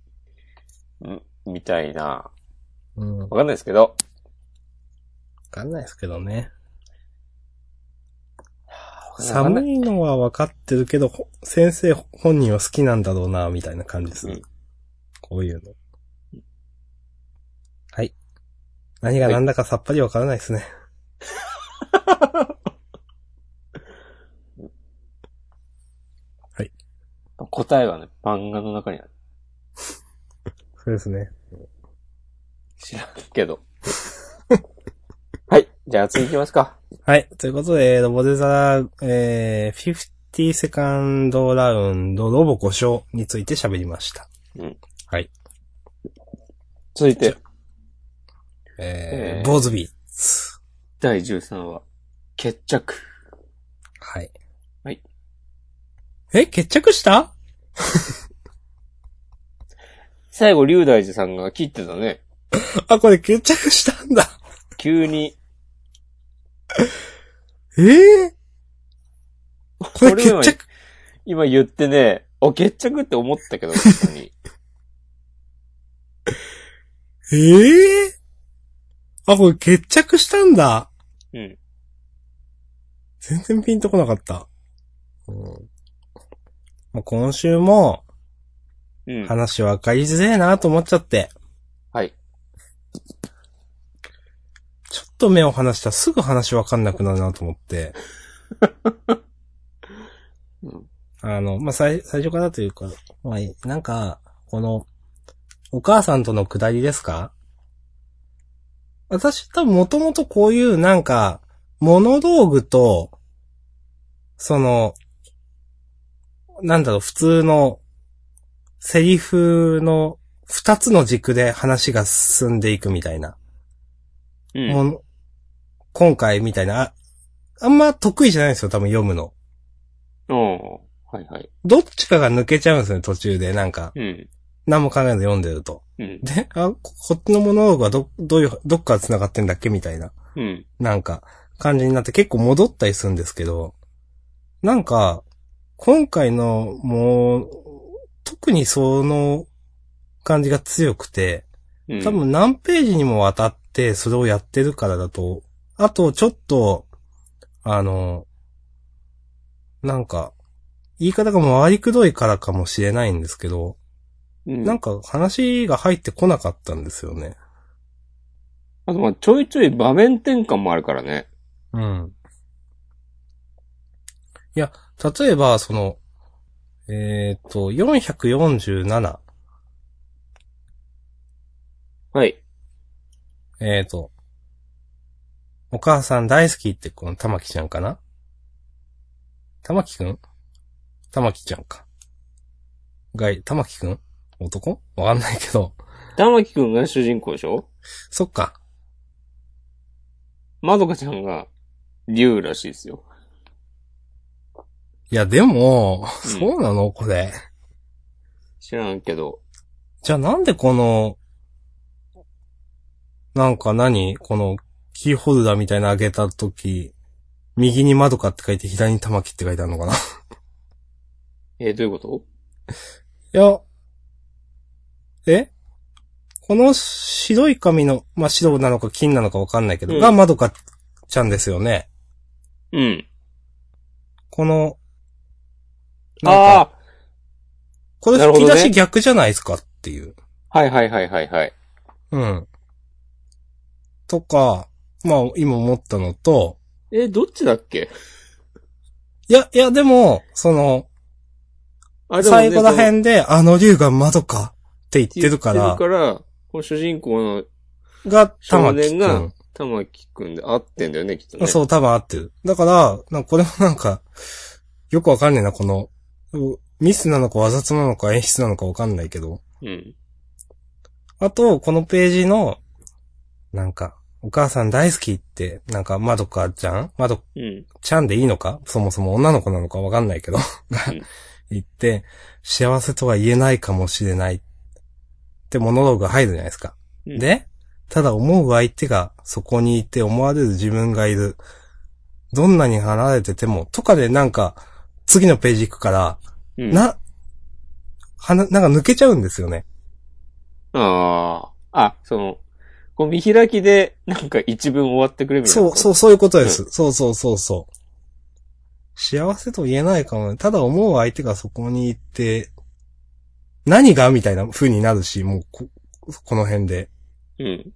ん？みたいな。うん。わわかんないですけど。かんないですけどね。寒いのは分かってるけど、ほ先生本人は好きなんだろうな、みたいな感じです。うんこういうの。はい。何が何だかさっぱり分からないですね。答えはね、漫画の中にある。そうですね。知らんけど。はい。じゃあ次行きますか。はい。ということで、ロボデザラ、えー、50セカンドラウンドロボ5勝について喋りました。うん。はい。続いて、えーえー、坊主ビーツ。第13話。決着。はい。はい。え、決着した？最後、龍大寺さんが切ってたね。あ、これ決着したんだ。急に。ええこれ決着、今言ってね、お、決着って思ったけど、確かに。ええあ、これ決着したんだ。うん。全然ピンとこなかった。うんまあ、今週もうん。話分かりづれえなと思っちゃって、はい。ちょっと目を離したらすぐ話分かんなくなるなと思って。う んあの、まあ、最、最初からというか、まあ、なんか、この、お母さんとのくだりですか？私多分もともとこういうなんか、モノ道具と、その、なんだろう、普通の、セリフの二つの軸で話が進んでいくみたいな。うん。今回みたいな、ああんま得意じゃないんですよ、多分読むの。おーはいはい。どっちかが抜けちゃうんですよね、途中で。なんか、うん。何も考えず読んでると。うん。で、あ、ここっちのモノローグはど、どういう、どっから繋がってんだっけみたいな、うん。なんか、感じになって結構戻ったりするんですけど、なんか、今回の、もう、特にその感じが強くて、うん。多分何ページにもわたってそれをやってるからだと、あとちょっと、あの、なんか、言い方が回りくどいからかもしれないんですけど、うん、なんか話が入ってこなかったんですよね。あとまあちょいちょい場面転換もあるからね。うん。いや、例えば、その、えっ、と、447。はい。えっ、と、お母さん大好きってこの玉木ちゃんかな？玉木くん？玉木ちゃんか。がい、玉木くん？男？わかんないけど。玉木くんが主人公でしょ？そっか。まどかちゃんが竜らしいですよ。いや、でも、うんそうなの？これ。知らんけど。じゃあなんでこの、なんか何？この、キーホルダーみたいなのあげたとき、右に窓かって書いて左に玉木って書いてあるのかな？えーどういうこと？いや、え？この白い紙の、まあ、白なのか金なのかわかんないけど、うんが窓かちゃんですよね。うん。この、なんあか、これ吹き出し逆じゃないですかっていう。あはいはいはいはいはい。うん。とか、まあ、今思ったのと、えーどっちだっけ？いや、いや、でも、その、あ、でもね最後ら辺で、あの竜が窓か？って言ってるか言っら、てるから、この主人公のが玉木く少年がん。玉木くんで合ってんだよね、きっとね。そう、多分合ってる。だから、なんかこれもなんか、よくわかんねえな、この、うミスなのかわざとなのか演出なのかわかんないけど。うん。あと、このページの、なんか、お母さん大好きって、なんか、まどかちゃん？まどうん。ちゃんでいいのか？そもそも女の子なのかわかんないけど。言って、幸せとは言えないかもしれない。ってモノローグが入るじゃないですか。うんで、ただ思う相手がそこにいて思われる自分がいる。どんなに離れてても、とかでなんか、次のページ行くから、うん。な、はな、なんか抜けちゃうんですよね。ああ。あ、その、こう見開きで、なんか一文終わってくれみたいな。そう、そう、そういうことです。そうそうそうそう。幸せと言えないかもね。ただ思う相手がそこに行って、何がみたいな風になるし、もうこ、この辺で。うん。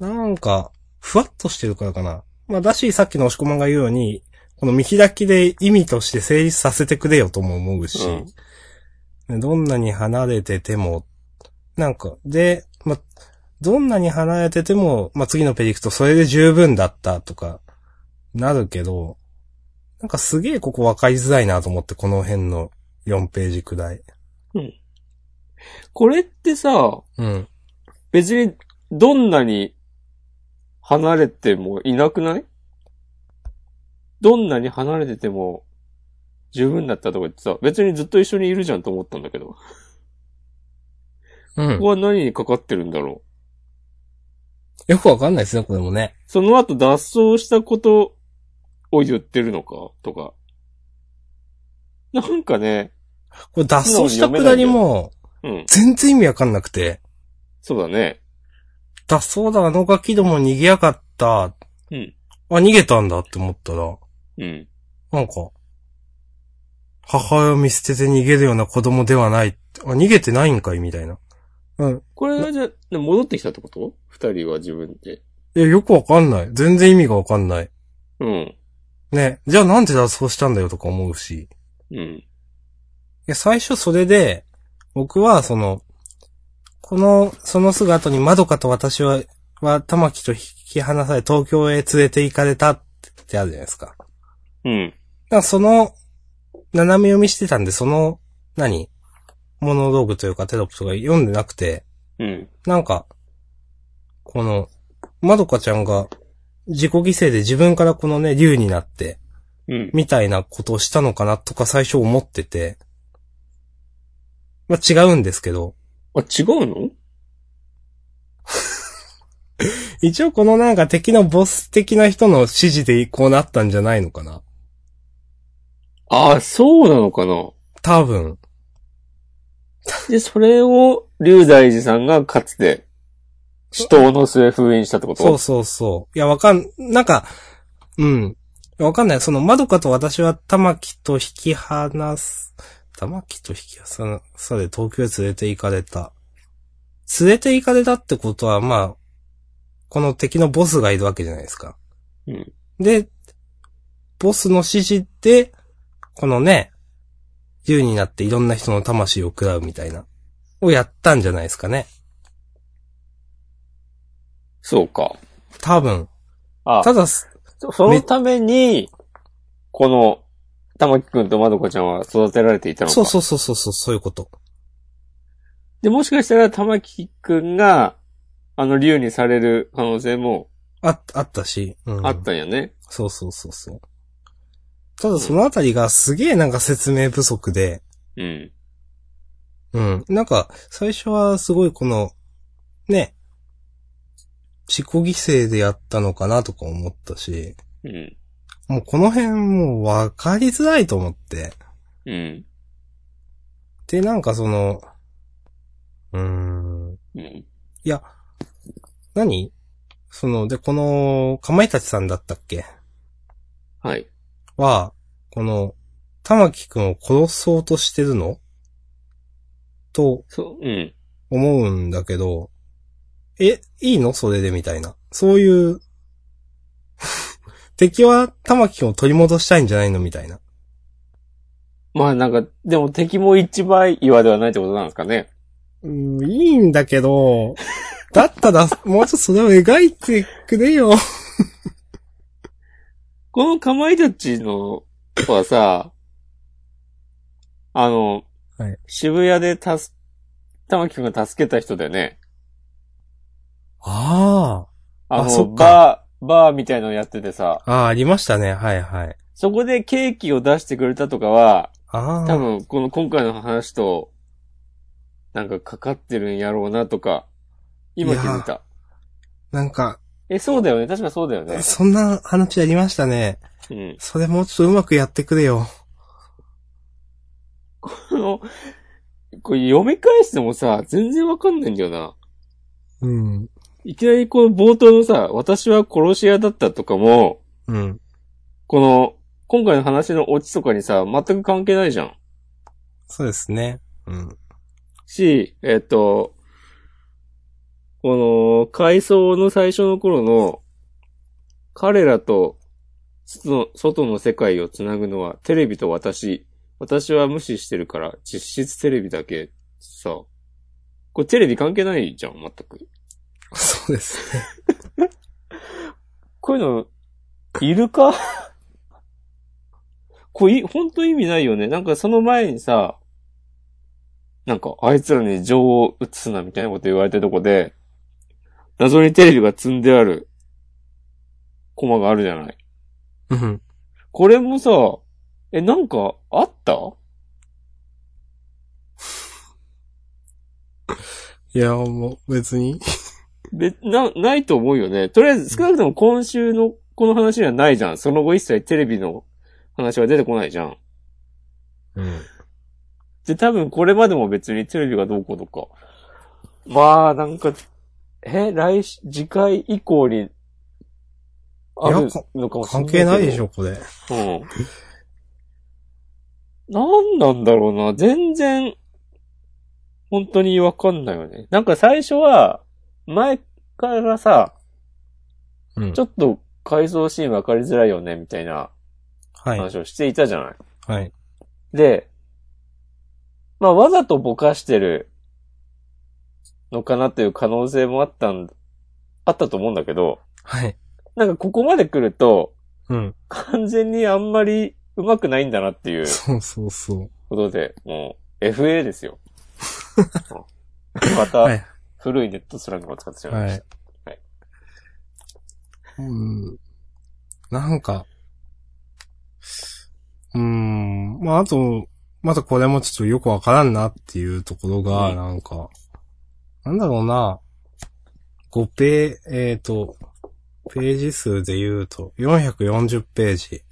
なんか、ふわっとしてるからかな。まあ、だし、さっきの押し込まんが言うように、この見開きで意味として成立させてくれよとも思うし、どんなに離れてても、なんか、で、まあ、どんなに離れてても、まあ、次のページ行くとそれで十分だったとか、なるけど、なんかすげえここ分かりづらいなと思って、この辺の4ページくらい。これってさ、うん。別にどんなに離れてもいなくない？どんなに離れてても十分だったとか言ってさ、別にずっと一緒にいるじゃんと思ったんだけど。うんここ。は何にかかってるんだろう？よくわかんないですね、これもね。その後脱走したことを言ってるのか？とか。なんかね、これ脱走したくだりも、うん。全然意味わかんなくて、そうだね。脱走だ、あのガキども逃げやがった。うん。あ、逃げたんだって思ったら、うん。なんか、母親を見捨てて逃げるような子供ではない。あ、逃げてないんかいみたいな。うん。これはじゃあ、戻ってきたってこと？二人は自分で。いや、よくわかんない。全然意味がわかんない。うん。ね。じゃあなんで脱走したんだよとか思うし。うん。いや、最初それで、僕は、その、この、そのすぐ後にまどかと私は、は、玉木と引き離され東京へ連れて行かれたってあるじゃないですか。うん。だからその、斜め読みしてたんで、その、何？モノローグというかテロップとか読んでなくて、うん。なんか、この、まどかちゃんが自己犠牲で自分からこのね、竜になって、うん。みたいなことをしたのかなとか最初思ってて、まあ、違うんですけど、あ、違うの？一応このなんか敵のボス的な人の指示でこうなったんじゃないのかなああ、そうなのかな？多分。で、それを、龍大寺さんがかつて、死闘の末封印したってこと？そうそうそう。いや、わかん、なんか、うん。わかんない。その、まどかと私は玉木と引き離す、玉木と引き離され東京へ連れて行かれた。連れて行かれたってことは、まあ、この敵のボスがいるわけじゃないですか。うん。で、ボスの指示で、このね、竜になっていろんな人の魂を食らうみたいな、をやったんじゃないですかね。そうか。多分。あ、ただ、そそのために、この、玉木くんとまどかちゃんは育てられていたのか。そうそうそうそうそう、そういうこと。で、もしかしたら玉木くんが、あの、竜にされる可能性もあ、あったし。うんあったんやね。そうそうそうそう。ただそのあたりがすげえなんか説明不足で、うん。うん。なんか、最初はすごいこの、ね、自己犠牲でやったのかなとか思ったし、うん。もうこの辺もう分かりづらいと思って。うん。で、なんかその、うーん、うん。いや、何？その、で、この、かまいたちさんだったっけ？はい。は、この、玉木くんを殺そうとしてるの？とそう、うん。思うんだけど、え、いいの？それでみたいな。そういう、敵は玉木くんを取り戻したいんじゃないの？みたいな。まあなんか、でも敵も一倍岩ではないってことなんですかね。うん、いいんだけど、だったら、もうちょっとそれを描いてくれよ。このかまいたちのはさ、あの、はい。渋谷でたす、玉木くんが助けた人だよね。ああの、あそっかバー、バーみたいなのやっててさ、あ。ああ、ありましたね。はいはい。そこでケーキを出してくれたとかは、ああ。多分、この今回の話と、なんかかかってるんやろうなとか、今気づいた。なんか、え、そうだよね。確かそうだよね。そんな話ありましたね。うん。それもうちょっとうまくやってくれよ。この、これ読み返してもさ、全然わかんないんだよな。うん。いきなりこの冒頭のさ、私は殺し屋だったとかも、うん。この、今回の話のオチとかにさ、全く関係ないじゃん。そうですね。うん。し、えっと、この、回想の最初の頃の、彼らと外の、外の世界をつなぐのはテレビと私。私は無視してるから実質テレビだけ。さ、これテレビ関係ないじゃん、全く。そうですね。こういうの、いるか？これい、ほんと意味ないよね。なんかその前にさ、なんか、あいつらに情を移すなみたいなこと言われてるとこで、謎にテレビが積んである、コマがあるじゃない。うん。これもさ、え、なんか、あった？いや、もう別に。べ、な、ないと思うよね。とりあえず少なくとも今週のこの話にはないじゃん。その後一切テレビの話は出てこないじゃん。うん。で、多分これまでも別にテレビがどうこうとか。まあ、なんか、え、来週、次回以降に、あるのかもしれない関係ないでしょ、これ。うん。なんなんだろうな。全然、本当にわかんないよね。なんか最初は、前からさ、うん。ちょっと改造シーンわかりづらいよね、みたいなはい。話をしていたじゃない。はい。で、まあわざとぼかしてるのかなっていう可能性もあったん、あったと思うんだけど、はい。なんかここまで来ると、うん。完全にあんまり上手くないんだなっていうそうそうそう。ことで、もう、FA ですよ。う んまた、はい。古いネットスラングを使ってしまいまはいした。。はいうん。なんか、うーん。まあ、あと、まだこれもちょっとよくわからんなっていうところが、うんなんか、なんだろうな。5ペー、えっ、と、ページ数で言うと、440ページ。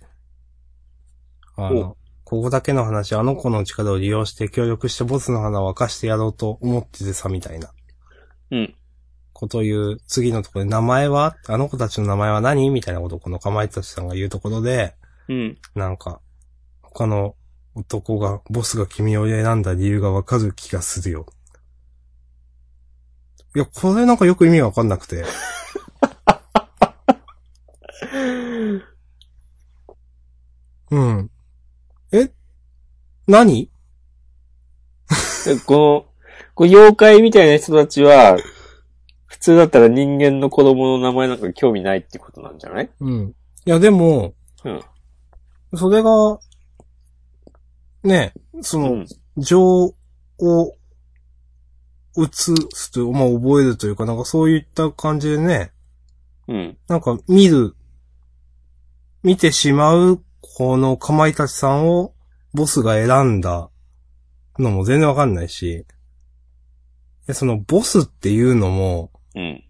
あの、ここだけの話、あの子の力を利用して協力してボスの花を沸かしてやろうと思っててさ、みたいな。うん。ことを言う、次のところで、名前は？あの子たちの名前は何？みたいなことをこのかまいたちさんが言うところで、うん。なんか、他の男が、ボスが君を選んだ理由がわかる気がするよ。いや、これなんかよく意味がわかんなくて。うん。え？何？で この、こう妖怪みたいな人たちは、普通だったら人間の子供の名前なんか興味ないってことなんじゃない？うん。いや、でも、うん。それが、ね、そうの、ん。情を移すと、まあ覚えるというか、なんかそういった感じでね、うん。なんか見る、見てしまう、このかまいたちさんをボスが選んだのも全然わかんないし、でそのボスっていうのも、うん。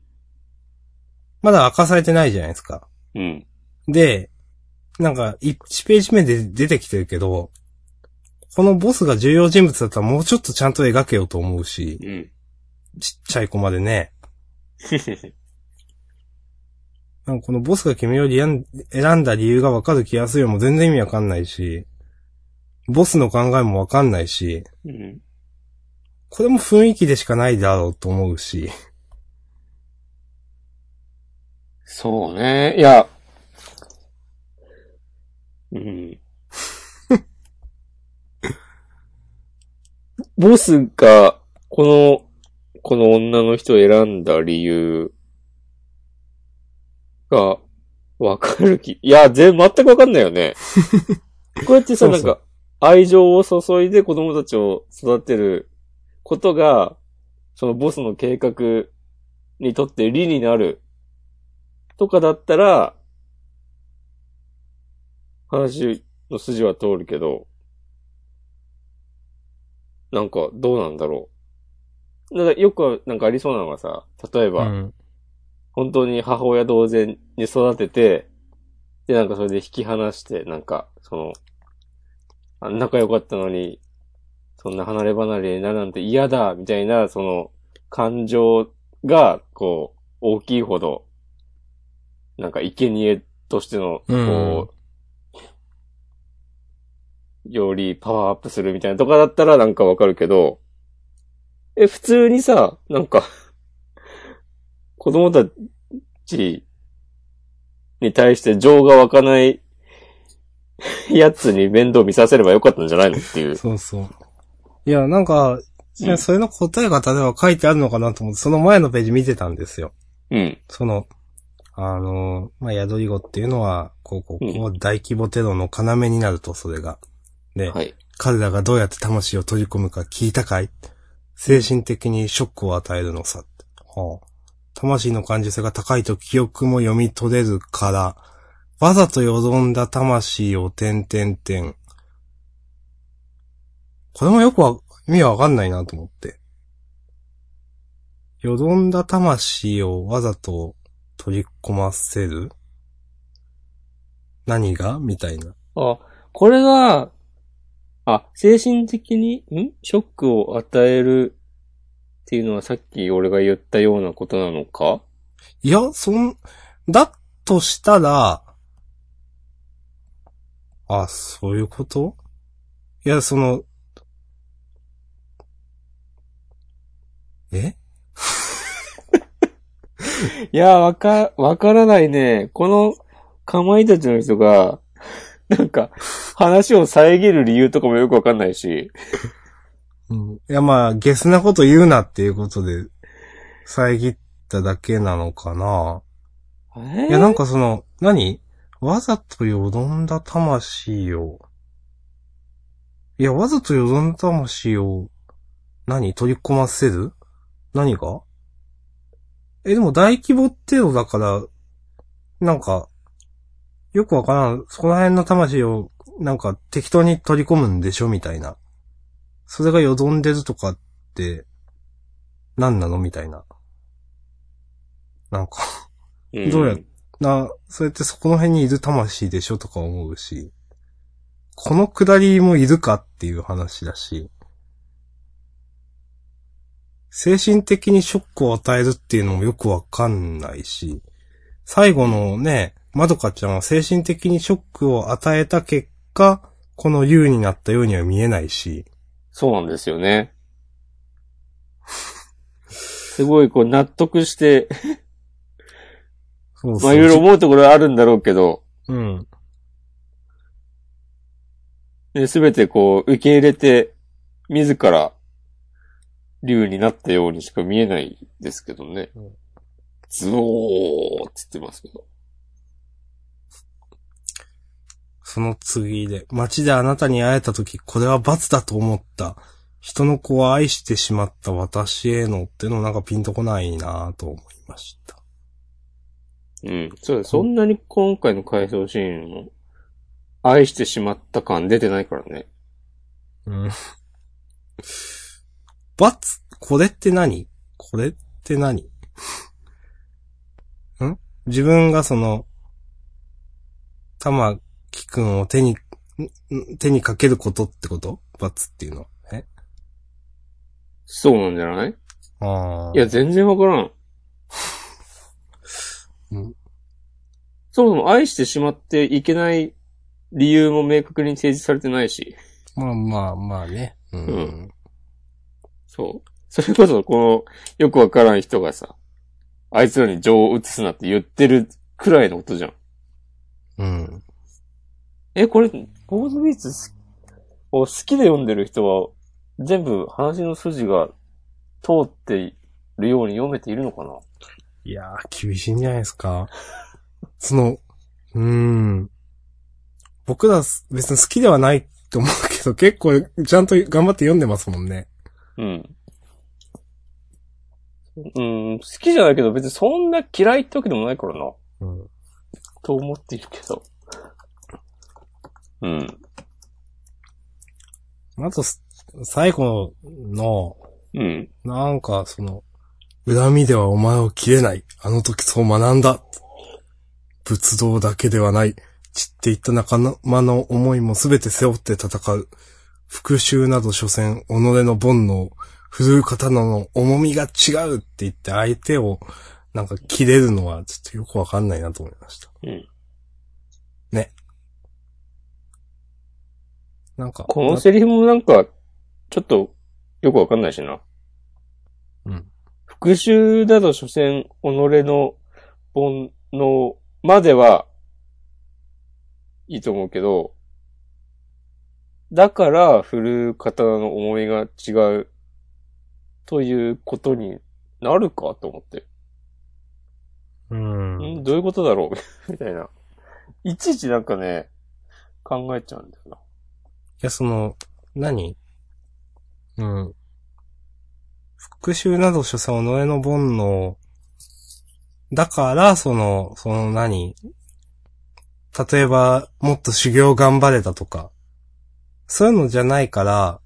まだ明かされてないじゃないですか。うん。で、なんか1ページ目で出てきてるけど、このボスが重要人物だったらもうちょっとちゃんと描けようと思うし、うん。ちっちゃい子までね。なんかこのボスが君を選ん選んだ理由がわかる気がするよも全然意味わかんないし、ボスの考えもわかんないし、うん。これも雰囲気でしかないだろうと思うし。そうね。いや。うん。ボスが、この、この女の人を選んだ理由が、わかる気。いや、全、全くわかんないよね。こうやってさ、そうそうなんか、愛情を注いで子供たちを育てることが、そのボスの計画にとって利になるとかだったら、話の筋は通るけど、なんかどうなんだろう。なんかよくなんかありそうなのがさ、例えば、うん。本当に母親同然に育てて、で、なんかそれで引き離して、なんか、その、あ仲良かったのに、そんな離れ離れになるなんて嫌だ、みたいな、その、感情が、こう、大きいほど、なんか、生贄としての、こう、よりパワーアップするみたいなとかだったらなんかわかるけど、え、普通にさ、なんか、子供たちに対して情が湧かないやつに面倒見させればよかったんじゃないのっていう。そうそう。いや、なんか、いや、それの答えが例えば書いてあるのかなと思って、その前のページ見てたんですよ。うん。その、あの、まあ、宿り子っていうのは、こう、こう、こう、大規模テロの要になると、それが。で、はい。彼らがどうやって魂を取り込むか聞いたかい精神的にショックを与えるのさ。はあ、魂の感受性が高いと記憶も読み取れるから、わざとよどんだ魂を点々点。これもよくわ、意味わかんないなと思って。よどんだ魂をわざと取り込ませる？何が？みたいな。あ、これが、あ、精神的に、ん？ショックを与えるっていうのはさっき俺が言ったようなことなのか？いや、そん、だとしたら、あ、そういうこと？いや、その、え？いや、わか、わからないね。この、かまいたちの人が、なんか、話を遮る理由とかもよくわかんないし。うん。いや、まあ、ゲスなこと言うなっていうことで、遮っただけなのかな。えいや、なんかその、何？わざとよどんだ魂を、いや、わざとよどんだ魂を、何？取り込ませる？何が？え、でも大規模テロだから、なんか、よくわからん、そこら辺の魂を、なんか適当に取り込むんでしょみたいな。それがよどんでるとかって、何なのみたいな。なんか、うんどうやな、それってそこの辺にいる魂でしょとか思うし、このくだりもいるかっていう話だし、精神的にショックを与えるっていうのもよくわかんないし、最後のね、まどかちゃんは精神的にショックを与えた結果、この竜になったようには見えないし、そうなんですよね。すごい、こう、納得して、そうまあ、いろいろ思うところはあるんだろうけど、うん。すべてこう、受け入れて、自ら、竜になったようにしか見えないですけどねうん。ズオーって言ってますけど。その次で、街であなたに会えた時、これは罰だと思った。人の子を愛してしまった私へのってのなんかピンとこないなと思いました。うん。そうだ、そんなに今回の回想シーンも、愛してしまった感出てないからね。うん。罰？これって何？これって何？ん？自分がその、玉木くんを手に、ん手にかけることってこと？罰っていうのは？え？そうなんじゃない？ああ。いや、全然わからん。うんそもそも愛してしまっていけない理由も明確に提示されてないし。まあまあまあね。うん。うんそう。それこそ、この、よくわからん人がさ、あいつらに情を移すなって言ってるくらいのことじゃん。うん。え、これ、ボードビーツすを好きで読んでる人は、全部話の筋が通っているように読めているのかな？いやー、厳しいんじゃないですか。その、うーん。僕ら別に好きではないと思うけけど結構ちゃんと頑張って読んでますもんね。うん。うん、好きじゃないけど別にそんな嫌いってわけでもないからな。うん。と思っているけど。うん。あと、す最後の、うん。なんか、その、恨みではお前を切れない。あの時そう学んだ。仏道だけではない。散っていった仲間の思いもすべて背負って戦う。復讐など所詮、己の煩悩。振るう刀の重みが違うって言って相手を、なんか切れるのはちょっとよくわかんないなと思いました。うん。ね。なんか、このセリフもなんか、ちょっと、よくわかんないしな。うん。復讐だと所詮、己の煩悩までは、いいと思うけど、だから、振る刀の重みが違う、ということになるかと思って。うん。んどういうことだろう？みたいな。いちいちなんかね、考えちゃうんだよな。いや、その、何？うん。復讐など所詮己の煩悩。だから、その、その何？例えば、もっと修行頑張れたとか、そういうのじゃないから、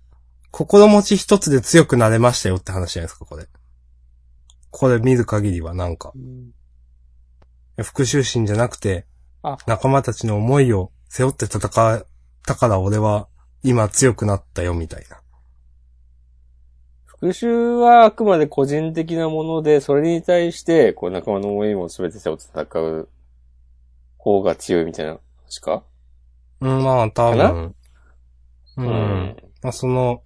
心持ち一つで強くなれましたよって話じゃないですか、これ。これ見る限りはなんか。復讐心じゃなくてあ、仲間たちの思いを背負って戦ったから俺は今強くなったよ、みたいな。復讐はあくまで個人的なもので、それに対して、こう仲間の思いも全て背負って戦う方が強いみたいな話か？うん、まあ、多か分。う。。うんまあ、その、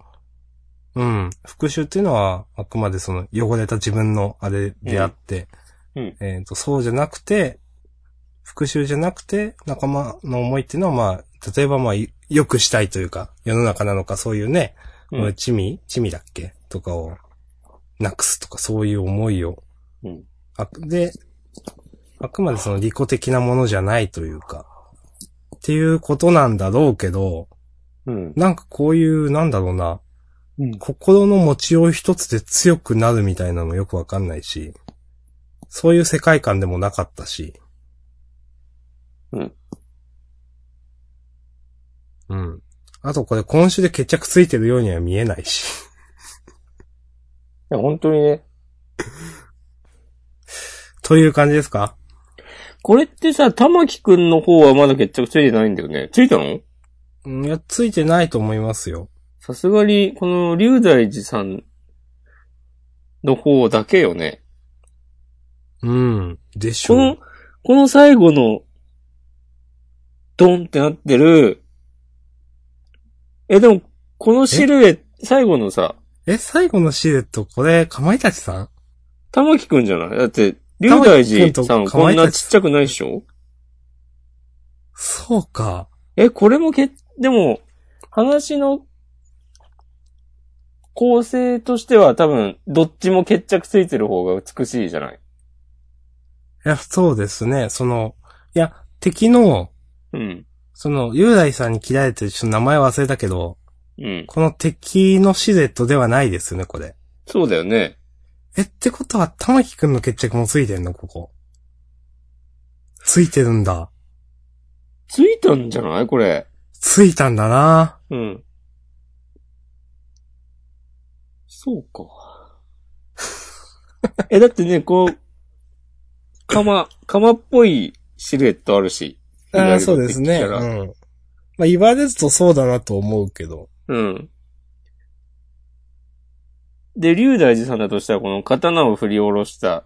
うん。復讐っていうのは、あくまでその、汚れた自分のあれであって、うんうんえっ、と、そうじゃなくて、復讐じゃなくて、仲間の思いっていうのは、まあ、例えばまあ、い良くしたいというか、世の中なのか、そういうね、うん地味地味だっけ？とかを、なくすとか、そういう思いを、うん。あで、あくまでその利己的なものじゃないというか、っていうことなんだろうけど、うん。なんかこういう、なんだろうな、うん。心の持ちよう一つで強くなるみたいなのよくわかんないし、そういう世界観でもなかったし。うん。うん。あとこれ今週で決着ついてるようには見えないし。いや、本当にね。という感じですか？これってさ、玉木くんの方はまだ決着ついてないんだよね。ついたの？うんいや、ついてないと思いますよ。さすがに、この龍大寺さんの方だけよね。うん。でしこのょう。、この最後の、ドンってなってる、え、でも、このシルエット、最後のさ、え、最後のシルエット、これ、かまいたちさん？玉木くんじゃない？だって、龍大寺さんこんなちっちゃくないでしょ？そうか。え、これもけ、でも、話の構成としては多分、どっちも決着ついてる方が美しいじゃない？いや、そうですね。その、いや、敵の、うん。その、雄大さんに切られてる、ちょっと名前忘れたけど、うん。この敵のシルエットではないですね、これ。そうだよね。え、ってことは、玉木くんの決着もついてんのここ。ついてるんだ。ついたんじゃない？これ。ついたんだなうん。そうか。え、だってね、こう、鎌、鎌っぽいシルエットあるし。ああ、そうですね。うん。まあ、言われるとそうだなと思うけど。うん。で、龍大寺さんだとしたら、この刀を振り下ろした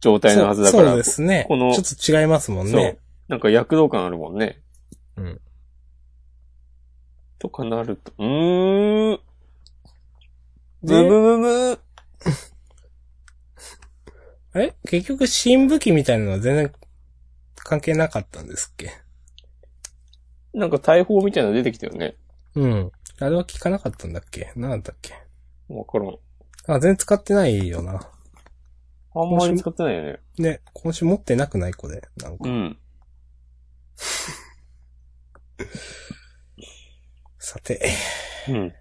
状態のはずだから、そうですね。このちょっと違いますもんそうね。なんか躍動感あるもんね。うん。とかなると、うーん。ブでブブブ え？結局、新武器みたいなのは全然関係なかったんですっけ？なんか大砲みたいなの出てきたよね。うん。あれは聞かなかったんだっけ？なんだっけ？わからん。あ、全然使ってないよな。あんまり使ってないよね。ね、今週持ってなくない？これ。なんか。うん。さて、うん。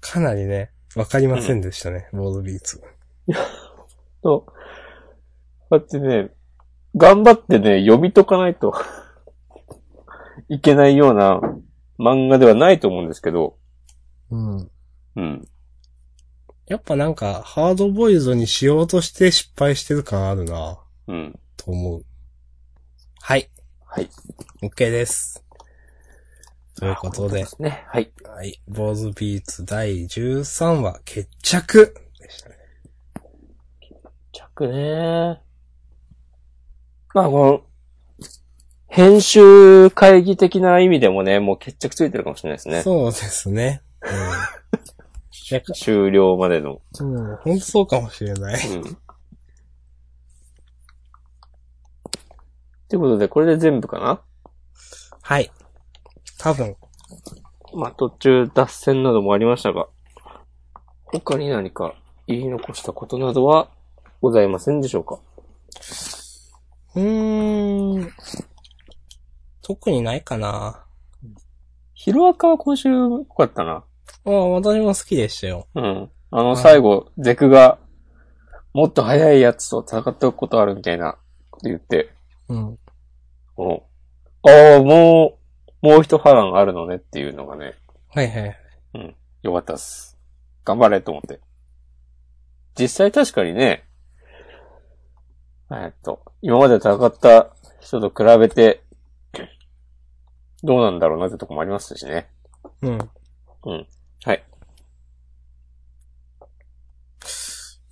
かなりね、わかりませんでしたね、ボールビーツ。そう。だってね、頑張ってね、読み解かないと いけないような漫画ではないと思うんですけど、うん。うん。やっぱなんか、ハードボイルドにしようとして失敗してる感あるなうん。と思う。はい。はい。OK です。ということで、ね。はい。はい。坊主ビーツ第13話、決着でしたね。着ねまあ、この、編集会議的な意味でもね、もう決着ついてるかもしれないですね。そうですね。うん。いや終了までの。うん、ほんとそうかもしれない。うん。ということで、これで全部かな？はい。多分。まあ、途中脱線などもありましたが、他に何か言い残したことなどはございませんでしょうか？うーん。特にないかな。ヒロアカは今週良かったな。ああ、私も好きでしたよ。うん。あの、最後、ゼクが、もっと速いやつと戦っておくことあるみたいなこと言って、うん。このああ、もう、もう一波乱あるのねっていうのがね、はいはい。よかったっす。頑張れと思って。実際確かにね、えっと、今まで戦った人と比べて、どうなんだろうなってとこもありますしね。うん。はい。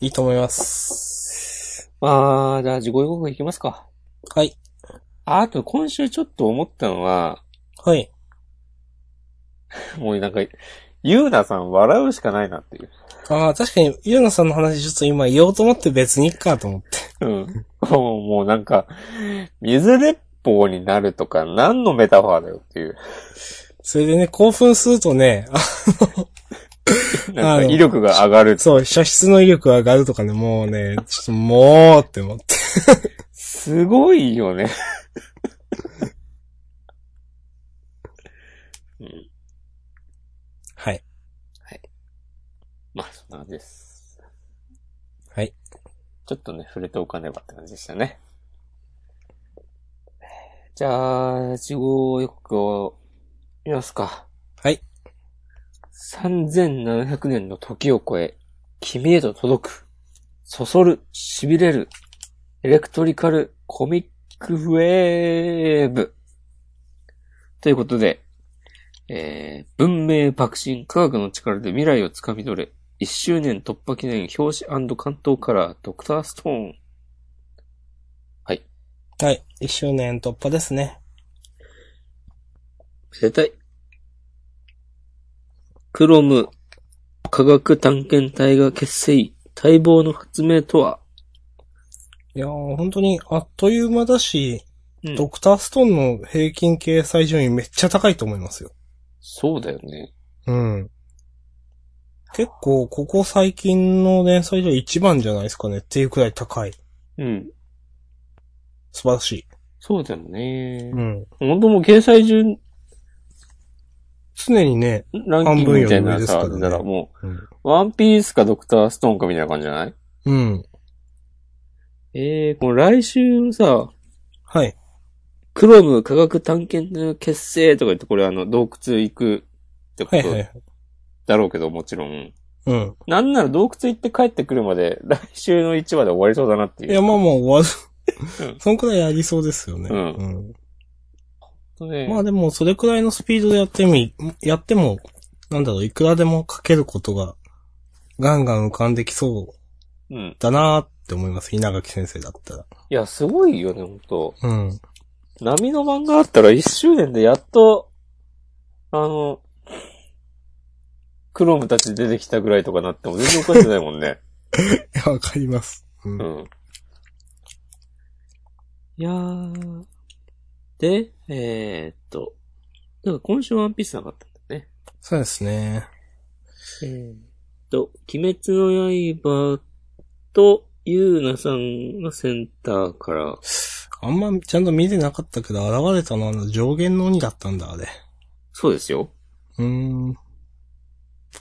いいと思います。まあ、じゃあ自己予告いきますか。はい。ああと今週ちょっと思ったのは、はい。もうなんか、ゆうなさん笑うしかないなっていう。ああ、確かに、ゆうなさんの話ちょっと今言おうと思って別にいっかと思って。うん。もうなんか、水鉄砲になるとか何のメタファーだよっていう。それでね、興奮するとね、あ なんか威力が上がる。そう、射出の威力が上がるとかね、もうね、ちょっともうって思って。すごいよね。うん。はい。まあ、そんな感じです。はい。ちょっとね、触れておかねばって感じでしたね。じゃあ、自己予告を見ますか。はい。3700年の時を超え、君へと届く、そそる、痺れる、エレクトリカルコミックウェーブ。ということで、えー、文明革新科学の力で未来をつかみ取れ、1周年突破記念表紙関東カラードクターストーン。はい。一周年突破ですね。めでたい。クロム科学探検隊が結成、待望の発明とは、いやー、本当にあっという間だし、うんドクターストーンの平均掲載順位めっちゃ高いと思いますよ。そうだよね。うん。結構、ここ最近の連載では一番じゃないですかねっていうくらい高い。うん。素晴らしい。そうだよね。うん。本当もう掲載順常にね、ランキングみたいな半分より上ですさ、からねならもうん。う、ワンピースかドクターストーンかみたいな感じじゃない？うん。えー、この来週のさ、はい。クロム科学探検隊の結成とか言って、これあの、洞窟行くってこと？はいはい。だろうけど、もちろん。うん。なんなら洞窟行って帰ってくるまで、来週の1話で終わりそうだなっていう。いや、まあもう終わる。うんそんくらいありそうですよね。うんとねまあでも、それくらいのスピードでやってみ、やっても、なんだろう、いくらでも書けることが、ガンガン浮かんできそううん。だなーって思います。稲垣先生だったら。いや、すごいよね、ほんと。うん。波の漫画あったら1周年でやっと、あの、クロームたち出てきたぐらいとかなっても全然おかしくないもんね。いや、わかります。うん。うん。いやー。で、えー、っと、なんか今週ワンピースなかったんだね。そうですね。えー、っと、鬼滅の刃と、ゆうなさんがセンターから、あんまちゃんと見てなかったけど、現れたのはあの上限の鬼だったんだ、あれ。そうですよ。うーん。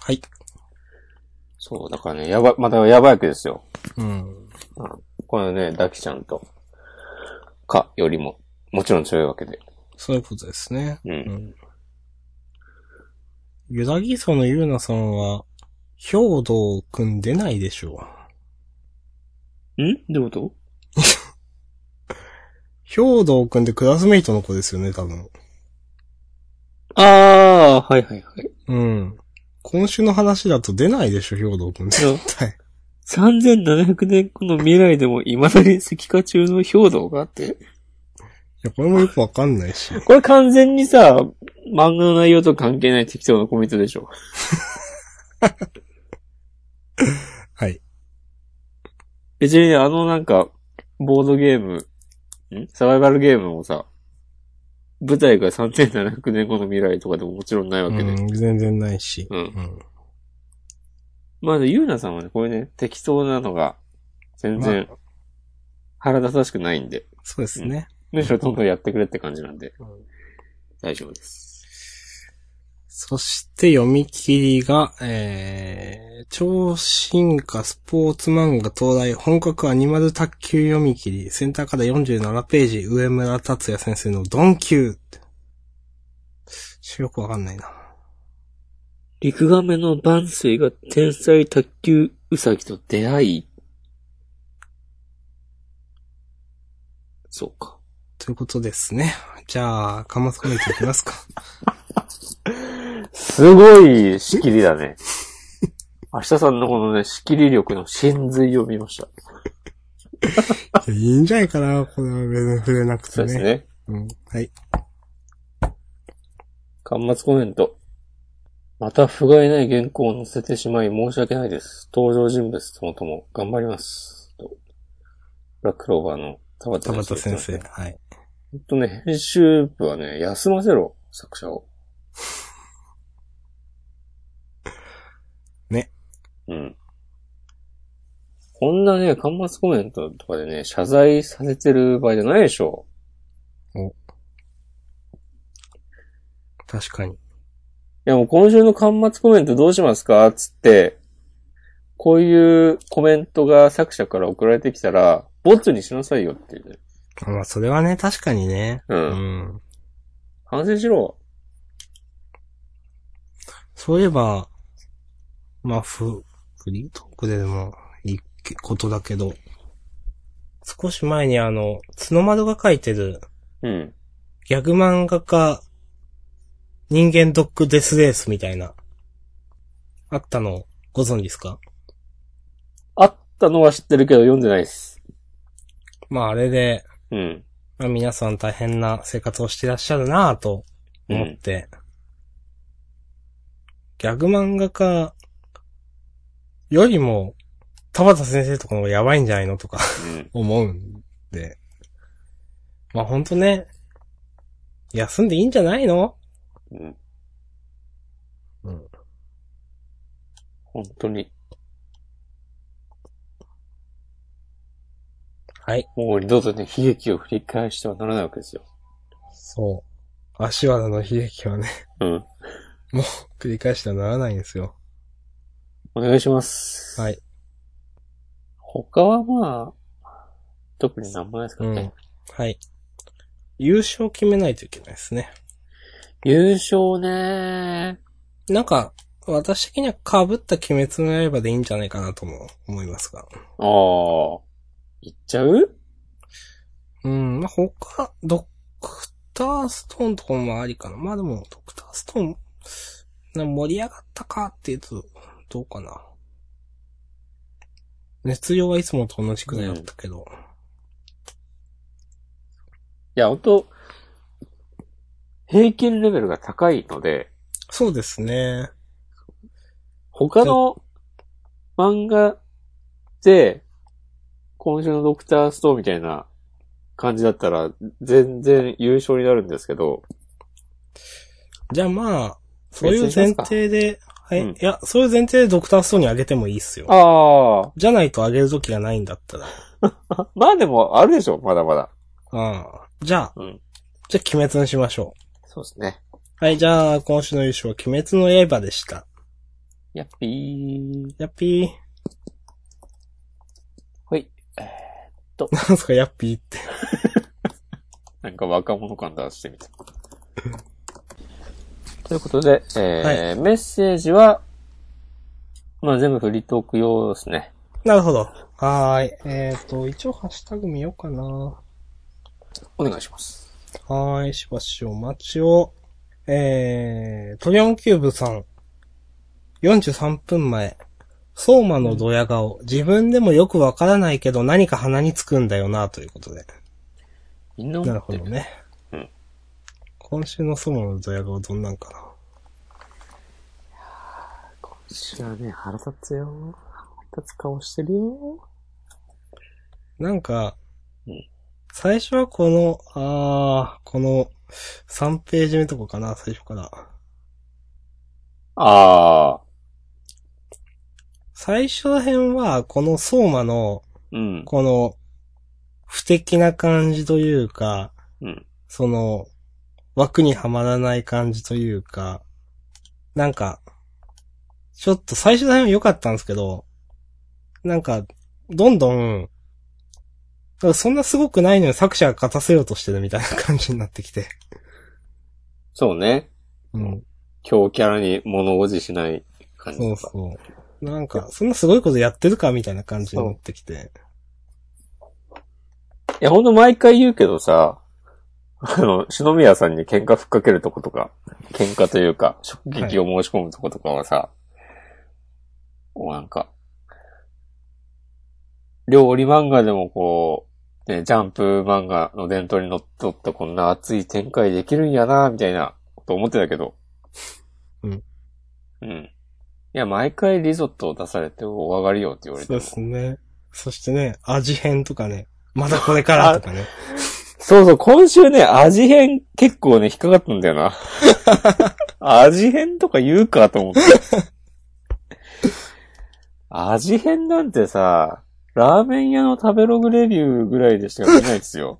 はい。そう、だからね、やば、またやばいわけですよ。うん。このね、ダキちゃんと、か、よりも、もちろん強いわけで。そういうことですね。うん。うん。ユダギソのユーナさんは、兵道くん出ないでしょう。ん？どういうこと？兵道くんってクラスメイトの子ですよね、多分。ああ、はいはいはい。うん。今週の話だと出ないでしょ、兵道くん絶対。3700年後の未来でも未だに石化中の兵道があって。いや、これもよくわかんないし。これ完全にさ、漫画の内容と関係ない適当なコメントでしょ。はい。別にあのなんか、ボードゲーム、ん？サバイバルゲームもさ、舞台が3700年後の未来とかでももちろんないわけで。うん、全然ないし。うんうん。まあ、ゆうなさんはね、これね、適当なのが、全然ま、腹立たしくないんで、そうですね。むしろどんどんやってくれって感じなんで、大丈夫です。そして読み切りが、えー、超進化スポーツ漫画東大本格アニマル卓球読み切り、センターから47ページ、上村達也先生のドンキュー。よくわかんないな。陸亀の万世が天才卓球ウサギと出会い、そうか。ということですね。じゃあ、かまつコメントいきますか。すごい仕切りだね。明日さんのこのね、仕切り力の真髄を見ました。いやいいんじゃないかな、これは別に触れなくてね。そうですね。うん。はい。端末コメント。また不甲斐ない原稿を載せてしまい申し訳ないです。登場人物ともとも頑張ります。とブラッククローバーの田畑先生。言ってますねはい。ほんとね、編集部はね、休ませろ、作者を。うん。こんなね、端末コメントとかでね、謝罪させてる場合じゃないでしょ。確かに。いやもう今週の端末コメントどうしますか？つって、こういうコメントが作者から送られてきたら、ボツにしなさいよっていうね。まあ、それはね、確かにね。う。うんん。反省しろ。そういえば、まあ、フ、フリートークででもいいことだけど、少し前にあの、角丸が書いてるうん。ギャグ漫画家人間ドッグデスレースみたいな、あったのご存知ですか？あったのは知ってるけど読んでないです。まああれで、うん。まあ皆さん大変な生活をしてらっしゃるなぁと思って、ギャグ漫画家よりも、田畑先生とかの方がやばいんじゃないのとかうん。思うんで。まあほんとね、休んでいいんじゃないの？うん。うん。本当に。はい。もう二度とね、悲劇を振り返してはならないわけですよ。そう。足原の悲劇はね、うん。繰り返してはならないんですよ。お願いします。はい。他はまあ、特になんもないですかうんらね。。はい。優勝決めないといけないですね。優勝ねなんか、私的には被った鬼滅の刃でいいんじゃないかなとも思いますが。ああ。いっちゃう？うん、まあ、他、ドクターストーンとかもありかな。まあでも、ドクターストーン、な盛り上がったかっていうと、どうかな。熱量はいつもと同じくらいだったけど。いや、本当平均レベルが高いので、そうですね。他の漫画で、今週のドクターストーンみたいな感じだったら、全然優勝になるんですけど、じゃあまあ、そういう前提で、はい、うんいや、そういう前提でドクターストーンにあげてもいいっすよ。あじゃないとあげる時がないんだったら。あ。まあでも、あるでしょ、まだまだ。ああ。じゃあ、うん。じゃあ鬼滅にしましょそうですね。はい、じゃあ、今週の優勝は鬼滅の刃でした。やっぴー。やっぴー。ほい。なんすか、やっぴーって。なんか若者感出してみた。ということで、えーメッセージは、まあ全部フリートーク用ですね。なるほど。はーい。えっ、と、一応ハッシュタグ見ようかな。お願いします。はーい、しばしお待ちを。えー、トリオンキューブさん。43分前。相馬のドヤ顔。自分でもよくわからないけど何か鼻につくんだよな、ということで。みんななる思ってる。ほどね。うん今週の相馬のドヤ顔どんなんかな？今週はね、腹立つよ。腹立つ顔してるよ。なんかうん、最初はこの、あー、この3ページ目とかかな、最初から。ああ。最初ら辺は、この相馬の、うん。この、不敵な感じというか、うん。その、枠にはまらない感じというか、なんか、ちょっと最初ら辺は良かったんですけど、なんか、どんどん、そんなすごくないのに作者が勝たせようとしてるみたいな感じになってきて。そうね。うん。強キャラに物おじしない感じそう。そう。なんか、そんなすごいことやってるかみたいな感じになってきて。いや、ほんと毎回言うけどさ、あの、篠宮さんに喧嘩ふっかけるとことか、喧嘩というか、衝撃を申し込むとことかはさ、もうなんか、料理漫画でもこう、ね、ジャンプ漫画の伝統にのっとったこんな熱い展開できるんやな、みたいなこと思ってたけど。うん。うん。いや、毎回リゾットを出されてお上がりよって言われてもそうですね。そしてね、味変とかね、まだこれからとかね。そうそう、今週ね、味変結構ね、引っかかったんだよな。味変とか言うかと思って。味変なんてさ、ラーメン屋の食べログレビューぐらいでしか見ないですよ。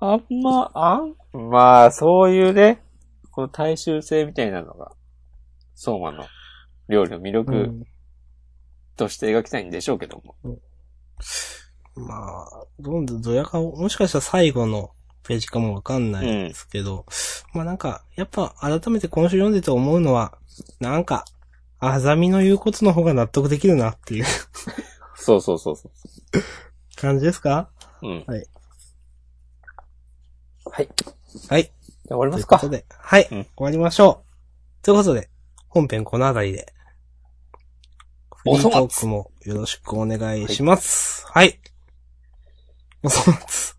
あんま、あん？まあ、そういうね、この大衆性みたいなのが、相馬の料理の魅う力んとして描きたいんでしょうけども。まあ、どんどんどや顔、もしかしたら最後のページかもわかんないですけど、まあなんか、やっぱ改めて今週読んでて思うのは、なんか、あざみの言うことの方が納得できるなっていうそうそうそうそう。感じですかうん。はい。はい。はい。終わりますかということ。で、はい、うん終わりましょう。ということで、本編この辺りで、フリートークもよろしくお願いします。はい。おそ松。